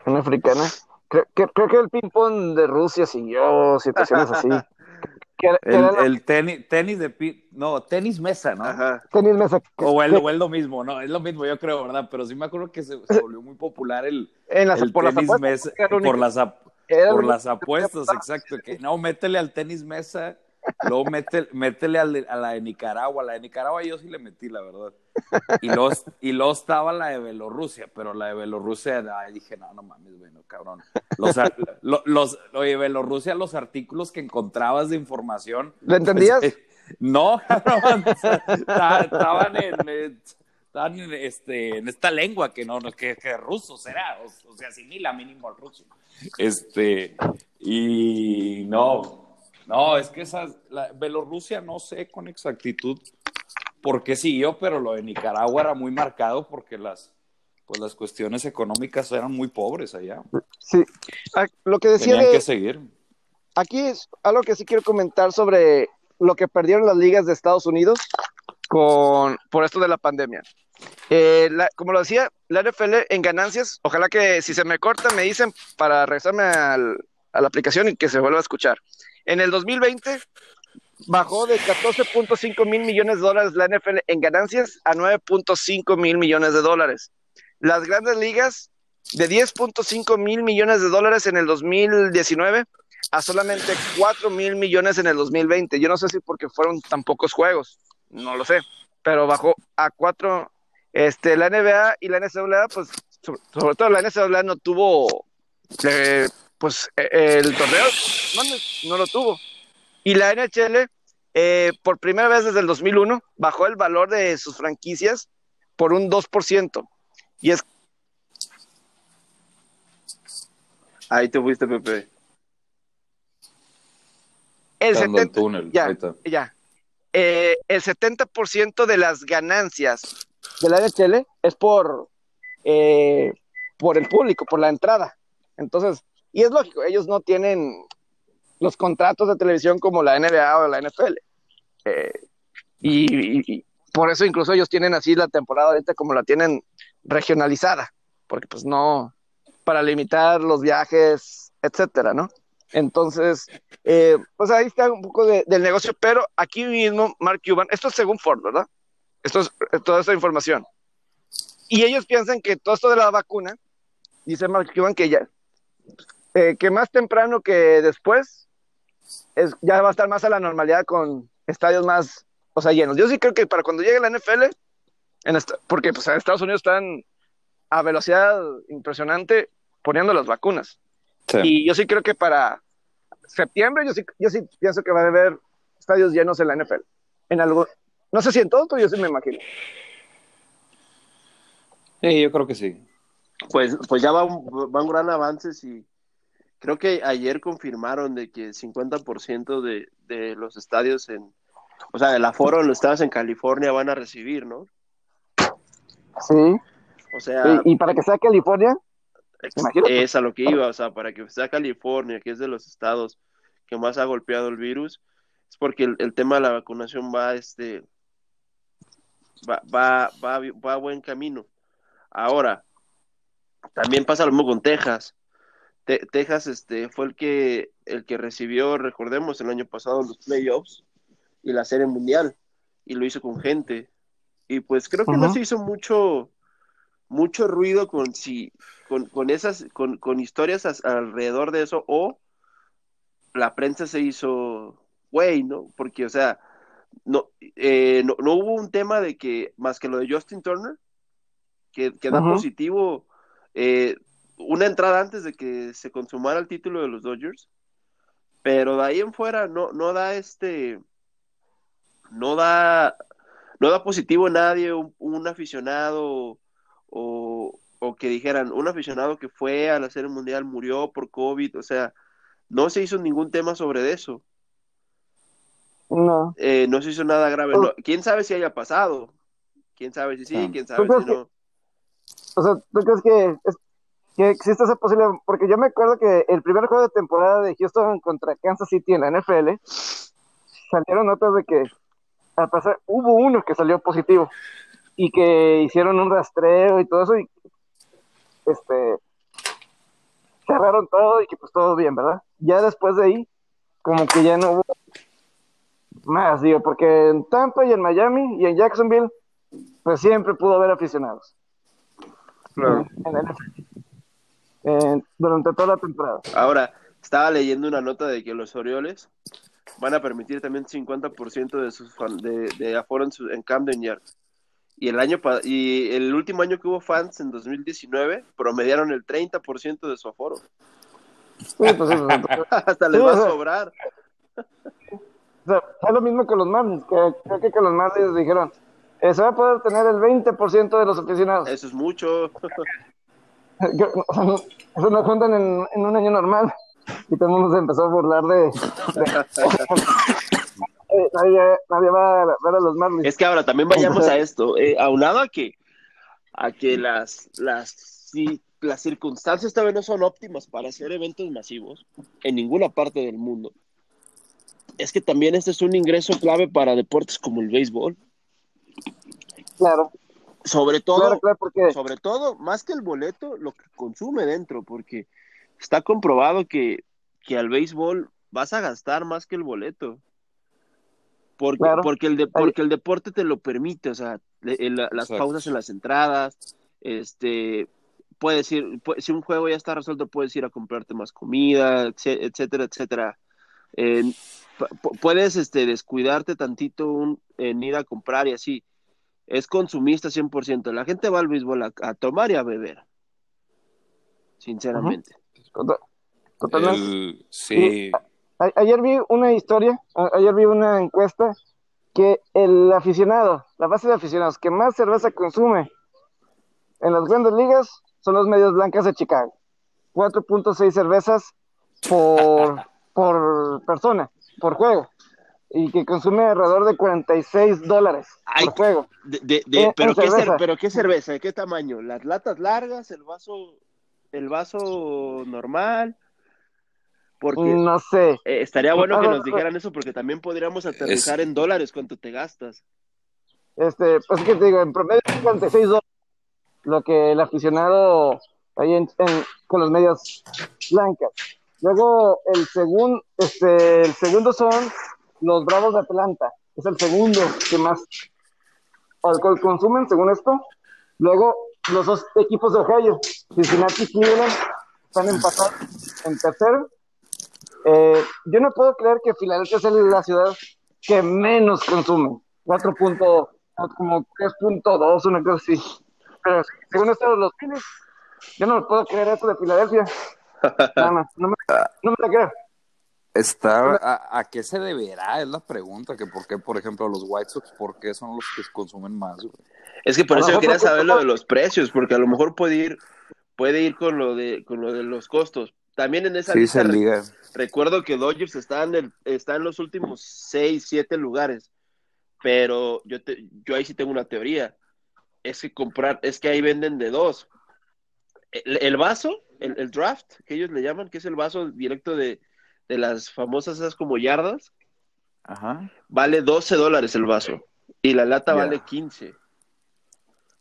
Una africana. Creo, que- creo que el ping-pong de Rusia siguió situaciones así. Que, era- que El, la- tenis, tenis de pi- no, tenis mesa, ¿no? Ajá. tenis mesa, O el, que- o es lo mismo, no, es lo mismo, yo creo, ¿verdad? Pero sí me acuerdo que se, se volvió muy popular el, en las, el por las tenis mesa, por único- las, ap- era por las apuestas, exacto. Que no, métele al tenis mesa, luego métele, métele al de- a la de Nicaragua. La de Nicaragua yo sí le metí, la verdad. Y luego, y luego estaba la de Bielorrusia, pero la de Bielorrusia, ay, dije, no, no mames, bueno, cabrón. Los, ar- lo- los, oye, Bielorrusia, los artículos que encontrabas de información. ¿Lo entendías? pues, eh, no, cabrón. estaban en. eh, En, este, en esta lengua que no, que, que ruso será, o, o sea, asimila mínimo al ruso. Este, y no, no, es que esa, la, Bielorrusia no sé con exactitud por qué siguió, pero lo de Nicaragua era muy marcado porque las, pues las cuestiones económicas eran muy pobres allá. Sí. Ah, Lo que decía Tenían de, que seguir. aquí es algo que sí quiero comentar sobre lo que perdieron las ligas de Estados Unidos con, por esto de la pandemia. Eh, la- como lo decía, la NFL en ganancias, ojalá que si se me corta me dicen para regresarme al- a la aplicación y que se vuelva a escuchar. En el 2020 bajó de 14.5 mil millones de dólares la NFL en ganancias a 9.5 mil millones de dólares. Las grandes ligas de 10.5 mil millones de dólares en el 2019 a solamente 4 mil millones en el 2020. Yo no sé si porque fueron tan pocos juegos, no lo sé, pero bajó a 4. Este, la NBA y la NCAA, pues, sobre, sobre todo la NCAA no tuvo, eh, pues, eh, el torneo, no, no lo tuvo. Y la NHL, eh, por primera vez desde el 2001, bajó el valor de sus franquicias por un 2%. Y es Ahí te fuiste, Pepe. el Dando el 70%, túnel. ya, ahí está. ya. Eh, el 70% de las ganancias de la NHL es por, eh, por el público, por la entrada. Entonces, y es lógico, ellos no tienen los contratos de televisión como la NBA o la NFL. Eh, y, y- y por eso incluso ellos tienen así la temporada ahorita como la tienen regionalizada, porque pues no, para limitar los viajes, etcétera, ¿no? Entonces, eh, pues ahí está un poco de- del negocio, pero aquí mismo Mark Cuban, esto es según Ford, ¿verdad? Esto es eh, toda esta información. Y ellos piensan que todo esto de la vacuna, dice Mark Cuban que ya, eh, que más temprano que después, es, ya va a estar más a la normalidad con estadios más, o sea, llenos. Yo sí creo que para cuando llegue la NFL, porque pues en Estados Unidos están a velocidad impresionante poniendo las vacunas. Sí. Y yo sí creo que para septiembre, yo sí, yo sí pienso que va a haber estadios llenos en la NFL. En algo, no sé si en todo, pero yo sí me imagino. Sí, yo creo que sí. Pues, pues ya van, van gran avances y creo que ayer confirmaron de que el 50% de, de los estadios en, o sea, el aforo en los estados en California van a recibir, ¿no? Sí. O sea, Y, y para que sea California, imagínate. es a lo que iba, o sea, para que sea California, que es de los estados que más ha golpeado el virus, es porque el, el tema de la vacunación va, este, va, va, va, va a buen camino. Ahora, también pasa lo mismo con Texas. Te- Texas, este, fue el que, el que recibió, recordemos, el año pasado los playoffs y la serie mundial, y lo hizo con gente. Y pues creo que no se hizo mucho, mucho ruido con si, con, con esas, con, con historias as- alrededor de eso, o la prensa se hizo güey, ¿no? Porque, o sea, no, eh, no, no hubo un tema de que, más que lo de Justin Turner, que, que da positivo eh, una entrada antes de que se consumara el título de los Dodgers, pero de ahí en fuera no, no da este, no da, no da positivo a nadie, un, un aficionado o, o que dijeran, un aficionado que fue a la Serie Mundial murió por COVID, o sea, no se hizo ningún tema sobre eso, No. eh, no se hizo nada grave, no, quién sabe si haya pasado, quién sabe si sí, quién sabe ¿Tú si no. O sea, ¿tú crees que, es- que existe esa posibilidad? Porque yo me acuerdo que el primer juego de temporada de Houston contra Kansas City en la NFL salieron notas de que al pasar hubo uno que salió positivo y que hicieron un rastreo y todo eso y este cerraron todo y que pues todo bien, ¿verdad? Ya después de ahí, como que ya no hubo más, digo, porque en Tampa y en Miami y en Jacksonville, pues siempre pudo haber aficionados Claro. en. Eh, durante toda la temporada. Ahora, estaba leyendo una nota de que los Orioles van a permitir también 50% de sus fan- de, de aforo en, su- en Camden Yards. Y el año pa- y el último año que hubo fans en 2019 promediaron el 30% de su aforo. Sí, pues, Hasta les Sí, va a sobrar. o sea, es lo mismo que los Marlins, que creo que, que los Marlins dijeron, eh, se va a poder tener el 20% de los aficionados. Eso es mucho. Eso no juntan en, en un año normal. Y todo el mundo se empezó a burlar de... de- Eh, nadie, nadie va a ver a los Marlins. Es que ahora también vayamos a esto, eh, aunado a que, a que las, las, las circunstancias todavía no son óptimas para hacer eventos masivos en ninguna parte del mundo. Es que también este es un ingreso clave para deportes como el béisbol. Claro, Sobre todo, claro, claro, porque... sobre todo, más que el boleto, lo que consume dentro, porque está comprobado que, que al béisbol vas a gastar más que el boleto. Porque, Claro. porque, el de- porque el deporte te lo permite, o sea, le- el- la- las Exacto. pausas en las entradas, este, puedes ir, si un juego ya está resuelto, puedes ir a comprarte más comida, etcétera, etcétera. Eh, pu- pu- puedes este, descuidarte tantito un- en ir a comprar y así. Es consumista 100%. La gente va al béisbol a, a tomar y a beber. Sinceramente. Tota- Totalmente. El- sí, A- ayer vi una historia, a- ayer vi una encuesta que el aficionado, la base de aficionados que más cerveza consume en las grandes ligas son los medios blancas de Chicago. 4.6 cervezas por, por persona, por juego. Y que consume alrededor de 46 dólares Ay, por juego. De, de- de- Eh, pero, en ¿qué cer- cerveza. pero qué cerveza, ¿de qué tamaño? ¿Las latas largas, el vaso, el vaso normal? Porque No sé. eh, estaría bueno que nos dijeran eso, porque también podríamos aterrizar en dólares cuánto te gastas. Este, pues que te digo, en promedio 46 dólares, lo que el aficionado ahí en, en- con los medias blancas. Luego el segundo, este, el segundo son los Bravos de Atlanta, es el segundo que más alcohol consumen, según esto. Luego los dos equipos de Ohio, Cincinnati y Cleveland, están empatados en tercero. Eh, yo no puedo creer que Filadelfia es la ciudad que menos consume. 4. punto- como 3.2, una cosa así. Pero según esto, los Phillies, yo no puedo creer eso de Filadelfia. No, no, no me, no me la creo. Está, a, a qué se deberá? Es la pregunta, que por qué, por ejemplo, los White Sox, por qué son los que consumen más, güey? Es que por A eso yo quería saber lo de los precios, porque a lo mejor puede ir, puede ir con lo de, con lo de los costos. También en esa Sí, lista liga. recuerdo que Dodgers está en, el, está en los últimos 6, 7 lugares, pero yo, te, yo ahí sí tengo una teoría. Es que comprar, es que ahí venden de dos. El, el vaso, el, el draft, que ellos le llaman, que es el vaso directo de, de las famosas esas como yardas, Ajá. vale 12 dólares el vaso y la lata vale 15.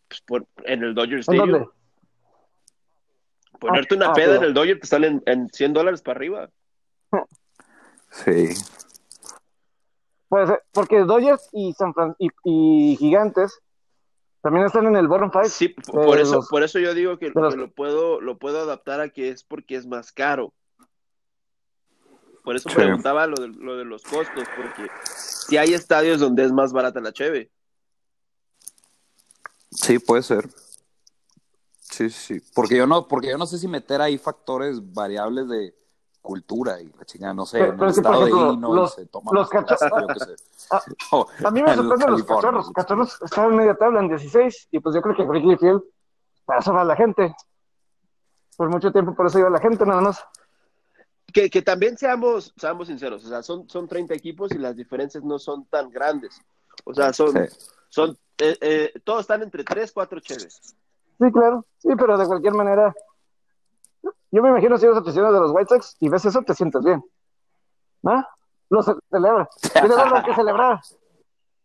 Pues por- en el Dodger ¿En Stadium, dónde? Ponerte una Ah, peda en el Dodger te salen en 100 dólares para arriba. Sí. Puede ser, porque Dodgers y, San Fran y, y Gigantes también están en el bottom five. Sí, por eso, los- por eso yo digo que, de los- que lo puedo, lo puedo adaptar a que es porque es más caro. Por eso Sí. preguntaba lo de, lo de los costos, porque si hay estadios donde es más barata la cheve. Sí, puede ser. Sí, sí. Porque yo no, porque yo no sé si meter ahí factores variables de cultura y la chingada, no sé, Pero- en pero el es que, por estado de ejemplo, Illinois los- se toma los. Ah, O A mí me en sorprenden los cachorros. Los cachorros están en media tabla en 16 y pues yo creo que Wrigley Field, para eso va la gente. Por mucho tiempo por eso iba la gente nada más. Que, que también seamos, seamos sinceros, o sea, son, son 30 equipos y las diferencias no son tan grandes. O sea, son, Sí. son eh, eh, todos están entre 3, 4 cheves. Sí, claro. Sí, pero de cualquier manera, yo me imagino si eres aficionado de los White Sox y ves eso, te sientes bien. ¿No? Lo ce- celebra. Tienes algo que celebrar.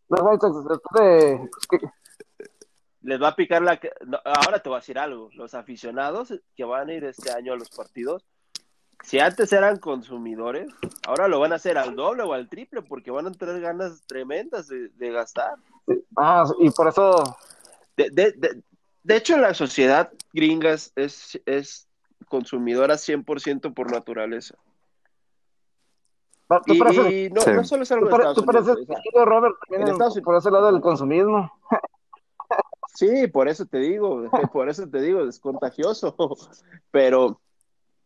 Los White Sox, después de... Les va a picar la... no, ahora te voy a decir algo. Los aficionados que van a ir este año a los partidos, si antes eran consumidores, ahora lo van a hacer al doble o al triple porque van a tener ganas tremendas de, de gastar. Ah, y por eso... De, de, de, hecho, la sociedad gringa es, es, es consumidora 100% por naturaleza. Tú Y, pareces, y no, Sí. no solo es algo tú de Estados tú pareces Unidos. mi querido Robert en- Estados Unidos. por ese lado del consumismo. Sí, por eso te digo, por eso te digo, es contagioso. Pero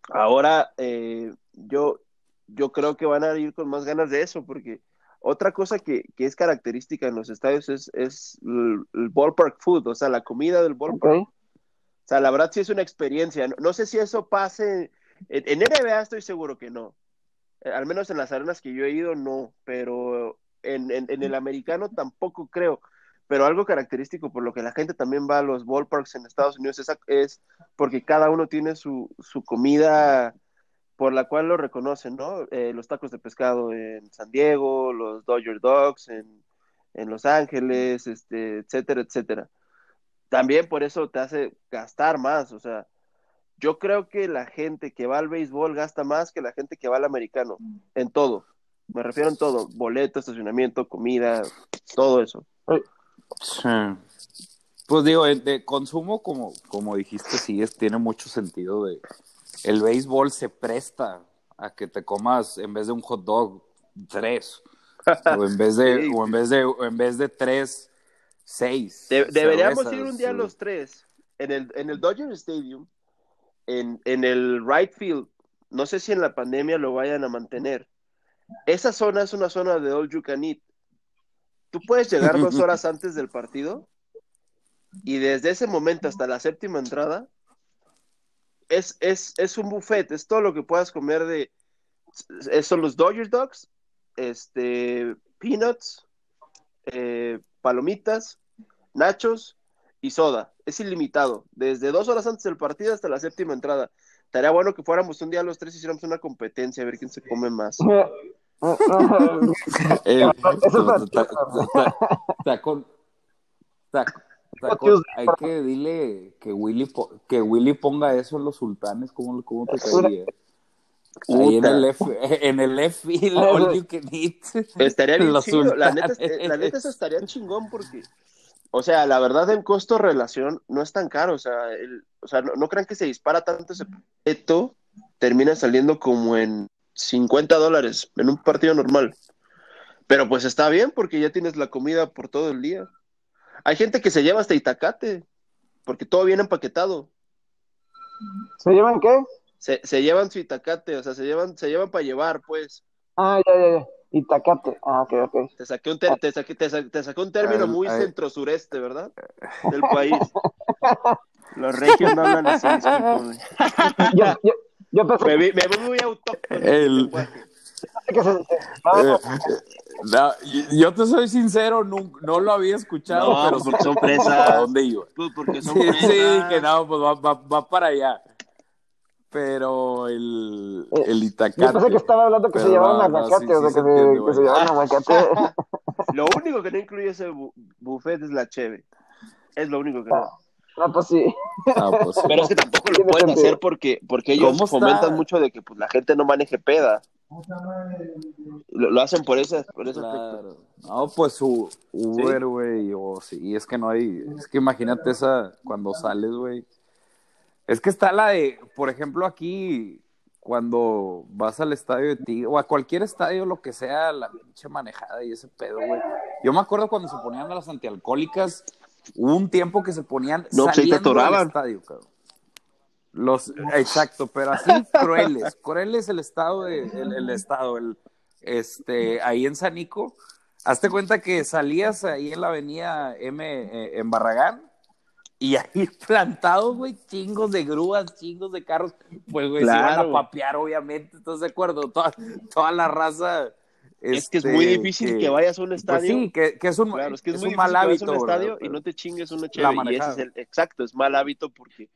ahora eh, yo, yo creo que van a ir con más ganas de eso, porque otra cosa que, que es característica en los estadios es, es el, el ballpark food, o sea, la comida del ballpark. O sea, la verdad sí es una experiencia. No, no sé si eso pase. En, en NBA estoy seguro que no. Eh, al menos en las arenas que yo he ido, no. Pero en, en, en el americano tampoco creo. Pero algo característico por lo que la gente también va a los ballparks en Estados Unidos es, es porque cada uno tiene su, su comida por la cual lo reconocen, ¿no? Eh, los tacos de pescado en San Diego, los Dodger Dogs en, en Los Ángeles, este, etcétera, etcétera también por eso te hace gastar más, o sea, yo creo que la gente que va al béisbol gasta más que la gente que va al americano, en todo, me refiero en todo, boleto, estacionamiento, comida, todo eso. Pues digo, de, de consumo, como, como dijiste, sí, es, tiene mucho sentido de el béisbol se presta a que te comas en vez de un hot dog tres o en vez de Sí. o en vez de o en vez de tres seis De- deberíamos cervezas, ir un día sí. los tres en el, en el Dodger Stadium, en, en el right field, no sé si en la pandemia lo vayan a mantener. Esa zona es una zona de all you can eat. Tú puedes llegar dos horas antes del partido y desde ese momento hasta la séptima entrada es, es, es un buffet, es todo lo que puedas comer de... es- Son los Dodger Dogs, este, peanuts, eh, palomitas, nachos y soda. Es ilimitado. Desde dos horas antes del partido hasta la séptima entrada. Estaría bueno que fuéramos un día los tres y hiciéramos una competencia a ver quién se come más. El- Eso es para ta- hay que dile que Willy que Willy ponga eso en los sultanes, ¿cómo, cómo te caería? Ahí en el F, en el F all you can eat. Estaría bien Los chido. La neta, sultanes. la neta eso estaría chingón porque, o sea, la verdad en costo-relación no es tan caro. O sea, el- o sea no, no crean que se dispara tanto ese boleto, termina saliendo como en 50 dólares en un partido normal. Pero pues está bien porque ya tienes la comida por todo el día. Hay gente que se lleva hasta Itacate porque todo viene empaquetado. ¿Se llevan qué? Se, se llevan su Itacate, o sea, se llevan, se llevan para llevar, pues. Ah, ya, ya, ya. Itacate. Ah, ok, ok. Te saqué un, ter- te saqué, te sa- te saqué un término muy centro-sureste, ¿verdad? Del país. Los regios no hablan así. Yo, yo, yo pensé Me vi, me vi muy autóctono. El- Eh, No, no, yo te soy sincero, no, no lo había escuchado, No, pero porque son. ¿A dónde iba? Pues porque son Sí, que no, pues va, va, va para allá. Pero el, el Itacate. yo pensé que estaba hablando que se llevaban aguacate, sí, o sea, que, se que se güey. llevaban aguacate. Lo único que no incluye ese bu- buffet es la cheve. Es lo único que no. No, pues sí. Ah, pues, sí. Pero es que tampoco lo pueden sentido. hacer porque, porque ellos fomentan mucho de que pues, la gente no maneje peda. Lo, lo hacen por ese, por ese aspecto. Claro. No, pues su Uber, güey, o sí, es que no hay, es que imagínate esa cuando sales, güey. Es que está la de, por ejemplo, aquí cuando vas al estadio de Tigre o a cualquier estadio, lo que sea, la pinche manejada y ese pedo, güey. Yo me acuerdo cuando se ponían las antialcohólicas, hubo un tiempo que se ponían No, pues ahí te saliendo del estadio, cabrón. Los, exacto, pero así crueles, crueles el estado de, el, el estado, el, este, ahí en Sanico, hazte cuenta que salías ahí en la avenida M eh, en Barragán y ahí plantados, güey, chingos de grúas, chingos de carros, pues, güey, se iban Claro. a papear, obviamente, ¿estás de acuerdo? Toda, toda la raza es que es muy este, difícil que, vayas a un pues estadio. sí, que, que es un, Claro, es que es, es muy un mal difícil que vayas a hábito. un estadio y no te chingues una chévere. Y ese manejada. es el, exacto, es mal hábito porque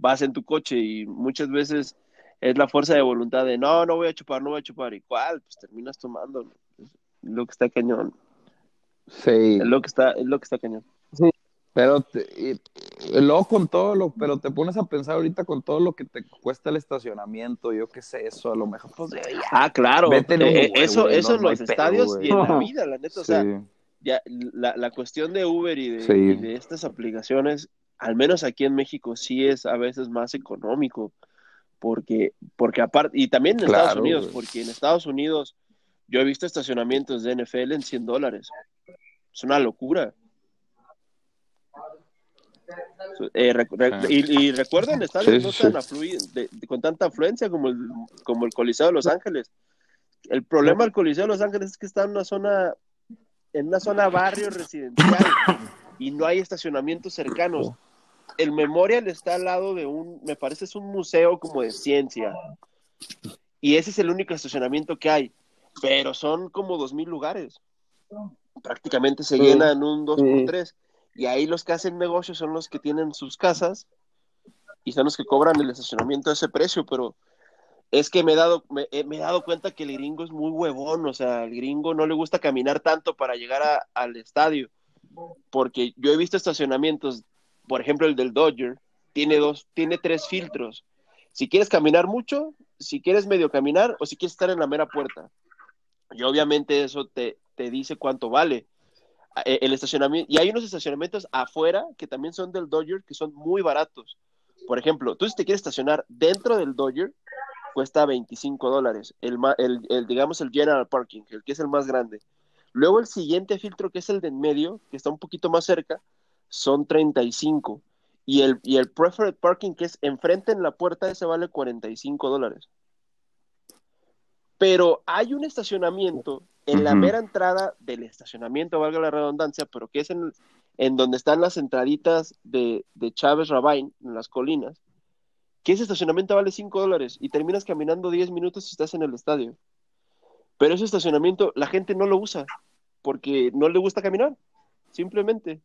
vas en tu coche y muchas veces es la fuerza de voluntad de no, no voy a chupar, no voy a chupar. ¿Y cuál? Pues terminas tomando. ¿no? Lo que está cañón. Sí. Es lo que está, es lo que está cañón. Pero te- y- y luego con todo lo, pero te pones a pensar ahorita con todo lo que te cuesta el estacionamiento, yo qué sé, eso, a lo mejor, pues ya, Ah, claro. Eh, Uber, eso güey, eso no- en no los pedo, estadios güey. y en la vida, la neta. O sea, sí. ya la, la cuestión de Uber y de, Sí. y de estas aplicaciones, al menos aquí en México, sí es a veces más económico. Porque, porque aparte, y también en Claro, Estados Unidos, porque en Estados Unidos yo he visto estacionamientos de NFL en 100 dólares. Es una locura. Eh, rec- rec- Sí. y, y recuerden, estadios Sí, no sí, tan sí. aflui- de- de- con tanta afluencia como el, como el Coliseo de Los Ángeles. El problema del Coliseo de Los Ángeles es que está en una zona, en una zona barrio residencial y no hay estacionamientos cercanos. El Memorial está al lado de un, me parece es un museo como de ciencia. Y ese es el único estacionamiento que hay. Pero son como dos mil lugares. Prácticamente se Sí. llenan un dos Sí. por tres. Y ahí los que hacen negocios son los que tienen sus casas y son los que cobran el estacionamiento a ese precio, pero es que me he dado, me, eh, me he dado cuenta que el gringo es muy huevón, o sea, al gringo no le gusta caminar tanto para llegar a- al estadio, porque yo he visto estacionamientos, por ejemplo el del Dodger, tiene dos, tiene tres filtros. Si quieres caminar mucho, si quieres medio caminar o si quieres estar en la mera puerta. Y obviamente eso te, te dice cuánto vale eh, el estacionamiento. Y hay unos estacionamientos afuera que también son del Dodger que son muy baratos. Por ejemplo, tú si te quieres estacionar dentro del Dodger, cuesta 25 dólares. El, el, digamos, el General Parking, el que es el más grande. Luego el siguiente filtro, que es el de en medio, que está un poquito más cerca, son 35. Y el, y el Preferred Parking, que es enfrente en la puerta, ese vale 45 dólares. Pero hay un estacionamiento en la mera entrada del estacionamiento, valga la redundancia, pero que es en, en donde están las entraditas de, de Chávez Rabine, en las colinas, que ese estacionamiento vale 5 dólares y terminas caminando 10 minutos si estás en el estadio. Pero ese estacionamiento la gente no lo usa porque no le gusta caminar, simplemente.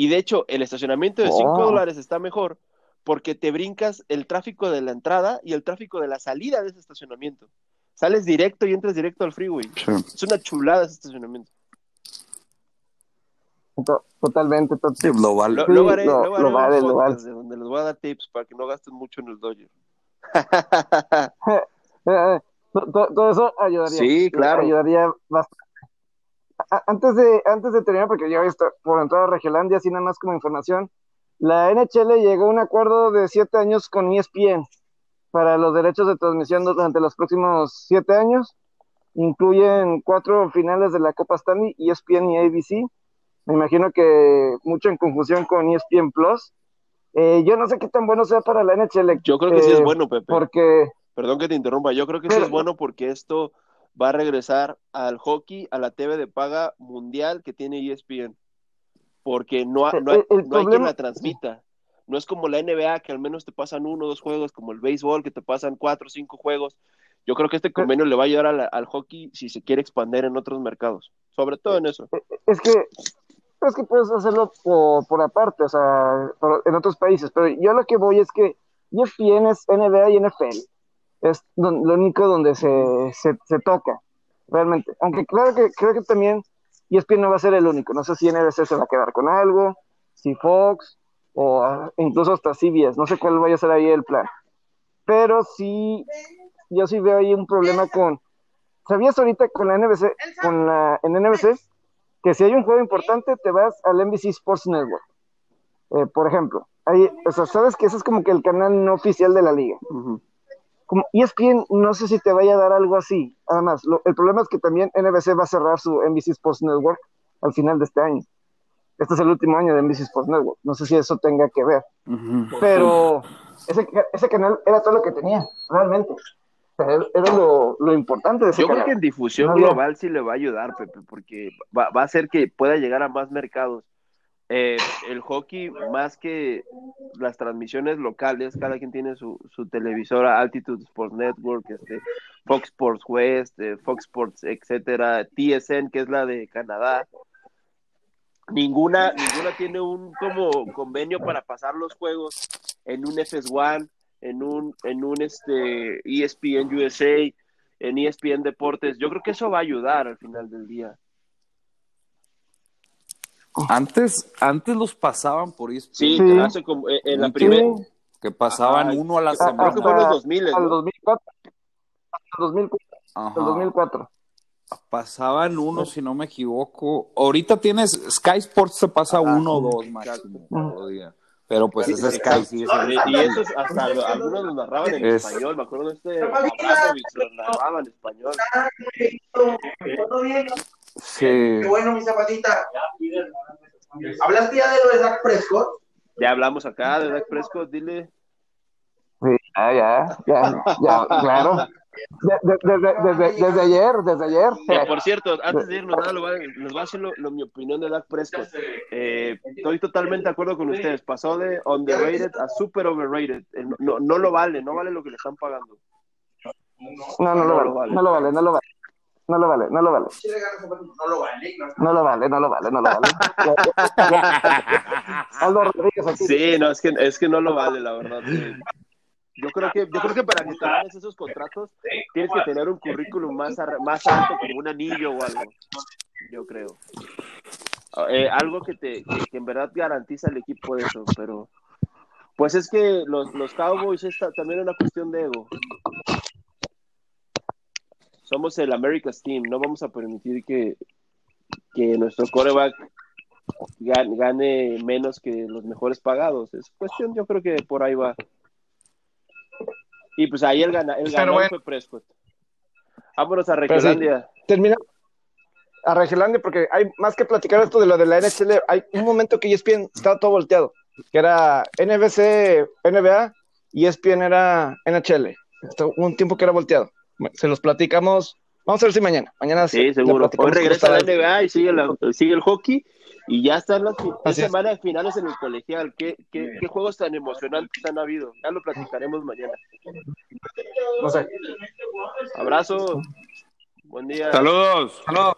Y de hecho, el estacionamiento de 5 Oh. dólares está mejor porque te brincas el tráfico de la entrada y el tráfico de la salida de ese estacionamiento. Sales directo y entras directo al freeway. Sí. Es una chulada ese estacionamiento. To- Totalmente, to- Sí, lo vale. Lo- lo- haré lo vale, lo vale. de donde les voy a dar tips para que no gasten mucho en el Dodger. Eh, eh, to- todo eso ayudaría. Sí, claro. Ayudaría bastante. Antes de, antes de terminar, porque ya está por entrar a Regiolandia, así nada más como información, la NHL llegó a un acuerdo de siete años con ESPN para los derechos de transmisión durante los próximos siete años. Incluyen cuatro finales de la Copa Stanley, ESPN y ABC. Me imagino que mucho en confusión con ESPN Plus. Eh, yo no sé qué tan bueno sea para la NHL. Yo creo que sí es eh, bueno, Pepe. Porque Perdón que te interrumpa. Yo creo que sí es bueno porque esto va a regresar al hockey, a la TV de paga mundial que tiene ESPN. Porque no, ha- no, hay, no hay quien la transmita. No es como la NBA, que al menos te pasan uno o dos juegos, como el béisbol, que te pasan cuatro o cinco juegos. Yo creo que este convenio le va a ayudar a la- al hockey si se quiere expandir en otros mercados. Sobre todo en eso. es que es que puedes hacerlo por, por aparte, o sea, por- en otros países, pero yo lo que voy es que ESPN es NBA y NFL, es don- lo único donde se, se, se toca, realmente, aunque claro que creo que también ESPN no va a ser el único, no sé si NBC se va a quedar con algo, si Fox, o ah, incluso hasta CBS, no sé cuál vaya a ser ahí el plan, pero sí, yo sí veo ahí un problema con, ¿sabías ahorita con la NBC, con la, en NBC, que si hay un juego importante, te vas al NBC Sports Network. Eh, por ejemplo, ahí, o sea, sabes que ese es como que el canal no oficial de la liga. Como ESPN, no sé si te vaya a dar algo así. Además, lo- el problema es que también NBC va a cerrar su NBC Sports Network al final de este año. Este es el último año de NBC Sports Network. No sé si eso tenga que ver. Pero ese, ese canal era todo lo que tenía, realmente. Era lo, lo importante de ese Yo creo que en difusión No global sí le va a ayudar, Pepe, porque va, va a hacer que pueda llegar a más mercados. Eh, el hockey, más que las transmisiones locales, cada quien tiene su, su televisora, Altitude Sports Network, este, Fox Sports West, eh, Fox Sports, etcétera, TSN, que es la de Canadá. Ninguna, ninguna tiene un como convenio para pasar los juegos en un FS1, en un, en un este ESPN USA, en ESPN Deportes. Yo creo que eso va a ayudar al final del día. Antes, antes los pasaban por ESPN. Sí, Sí. hace como eh, en la Sí. primera. Que pasaban Ajá. uno a la semana. Creo que fue en los 2000, Al ¿no? 2004. Al 2004. Ajá. al 2004. Pasaban uno, si no me equivoco. Ahorita tienes Sky Sports te pasa Ajá. uno o dos máximo. Pero pues Sí, ese Sky sí es Y esos hasta lo- algunos los narraban en Es- español. Me acuerdo de este Abramovich, los narraba en español. Sí. Qué bueno, mi zapatita. ¿Hablaste ya de lo de Zach Prescott? Ya hablamos acá de Dak Prescott, dile. Sí, ya, ya, ya, ya, claro. De- de- desde, desde, desde ayer, desde ayer. Por cierto, antes de irnos, nada, lo voy a- les voy a decir lo- lo- mi opinión de Dak Prescott. Eh, estoy totalmente de acuerdo con ustedes. Pasó de underrated a super overrated. Eh, No, no lo vale, no vale lo que le están pagando. No, no lo vale, no lo vale, no lo vale. No lo vale, no lo vale. No lo vale. No, lo vale, no lo vale, no lo. Aldo Rodríguez aquí. Sí, no, es que, es que no lo vale, la verdad. Yo creo que, yo creo que para que te ganes esos contratos tienes que tener un currículum más, ar- más alto como un anillo o algo. Yo creo. Eh, algo que te que, que en verdad garantiza el equipo de eso, pero pues es que los, los Cowboys es ta- también una cuestión de ego. Somos el America's Team, no vamos a permitir que, que nuestro coreback gan- gane menos que los mejores pagados. Es cuestión, yo creo que por ahí va. Y pues ahí el, gana, el ganador bueno. fue Prescott. Vámonos a sí. Regiolandia. Termina a Regelandia porque hay más que platicar esto de lo de la NHL. Hay un momento que ESPN estaba todo volteado, que era NBC, NBA y ESPN era NHL. Hubo un tiempo que era volteado. Se los platicamos. Vamos a ver si mañana. Mañana Sí, seguro. Hoy regresa la NBA y sigue, la- sigue el hockey. Y ya están las es. semanas finales en el colegial. ¿Qué, qué, qué juegos tan emocionantes han habido? Ya lo platicaremos mañana. No sé. Abrazo. Buen día. Saludos. Saludos.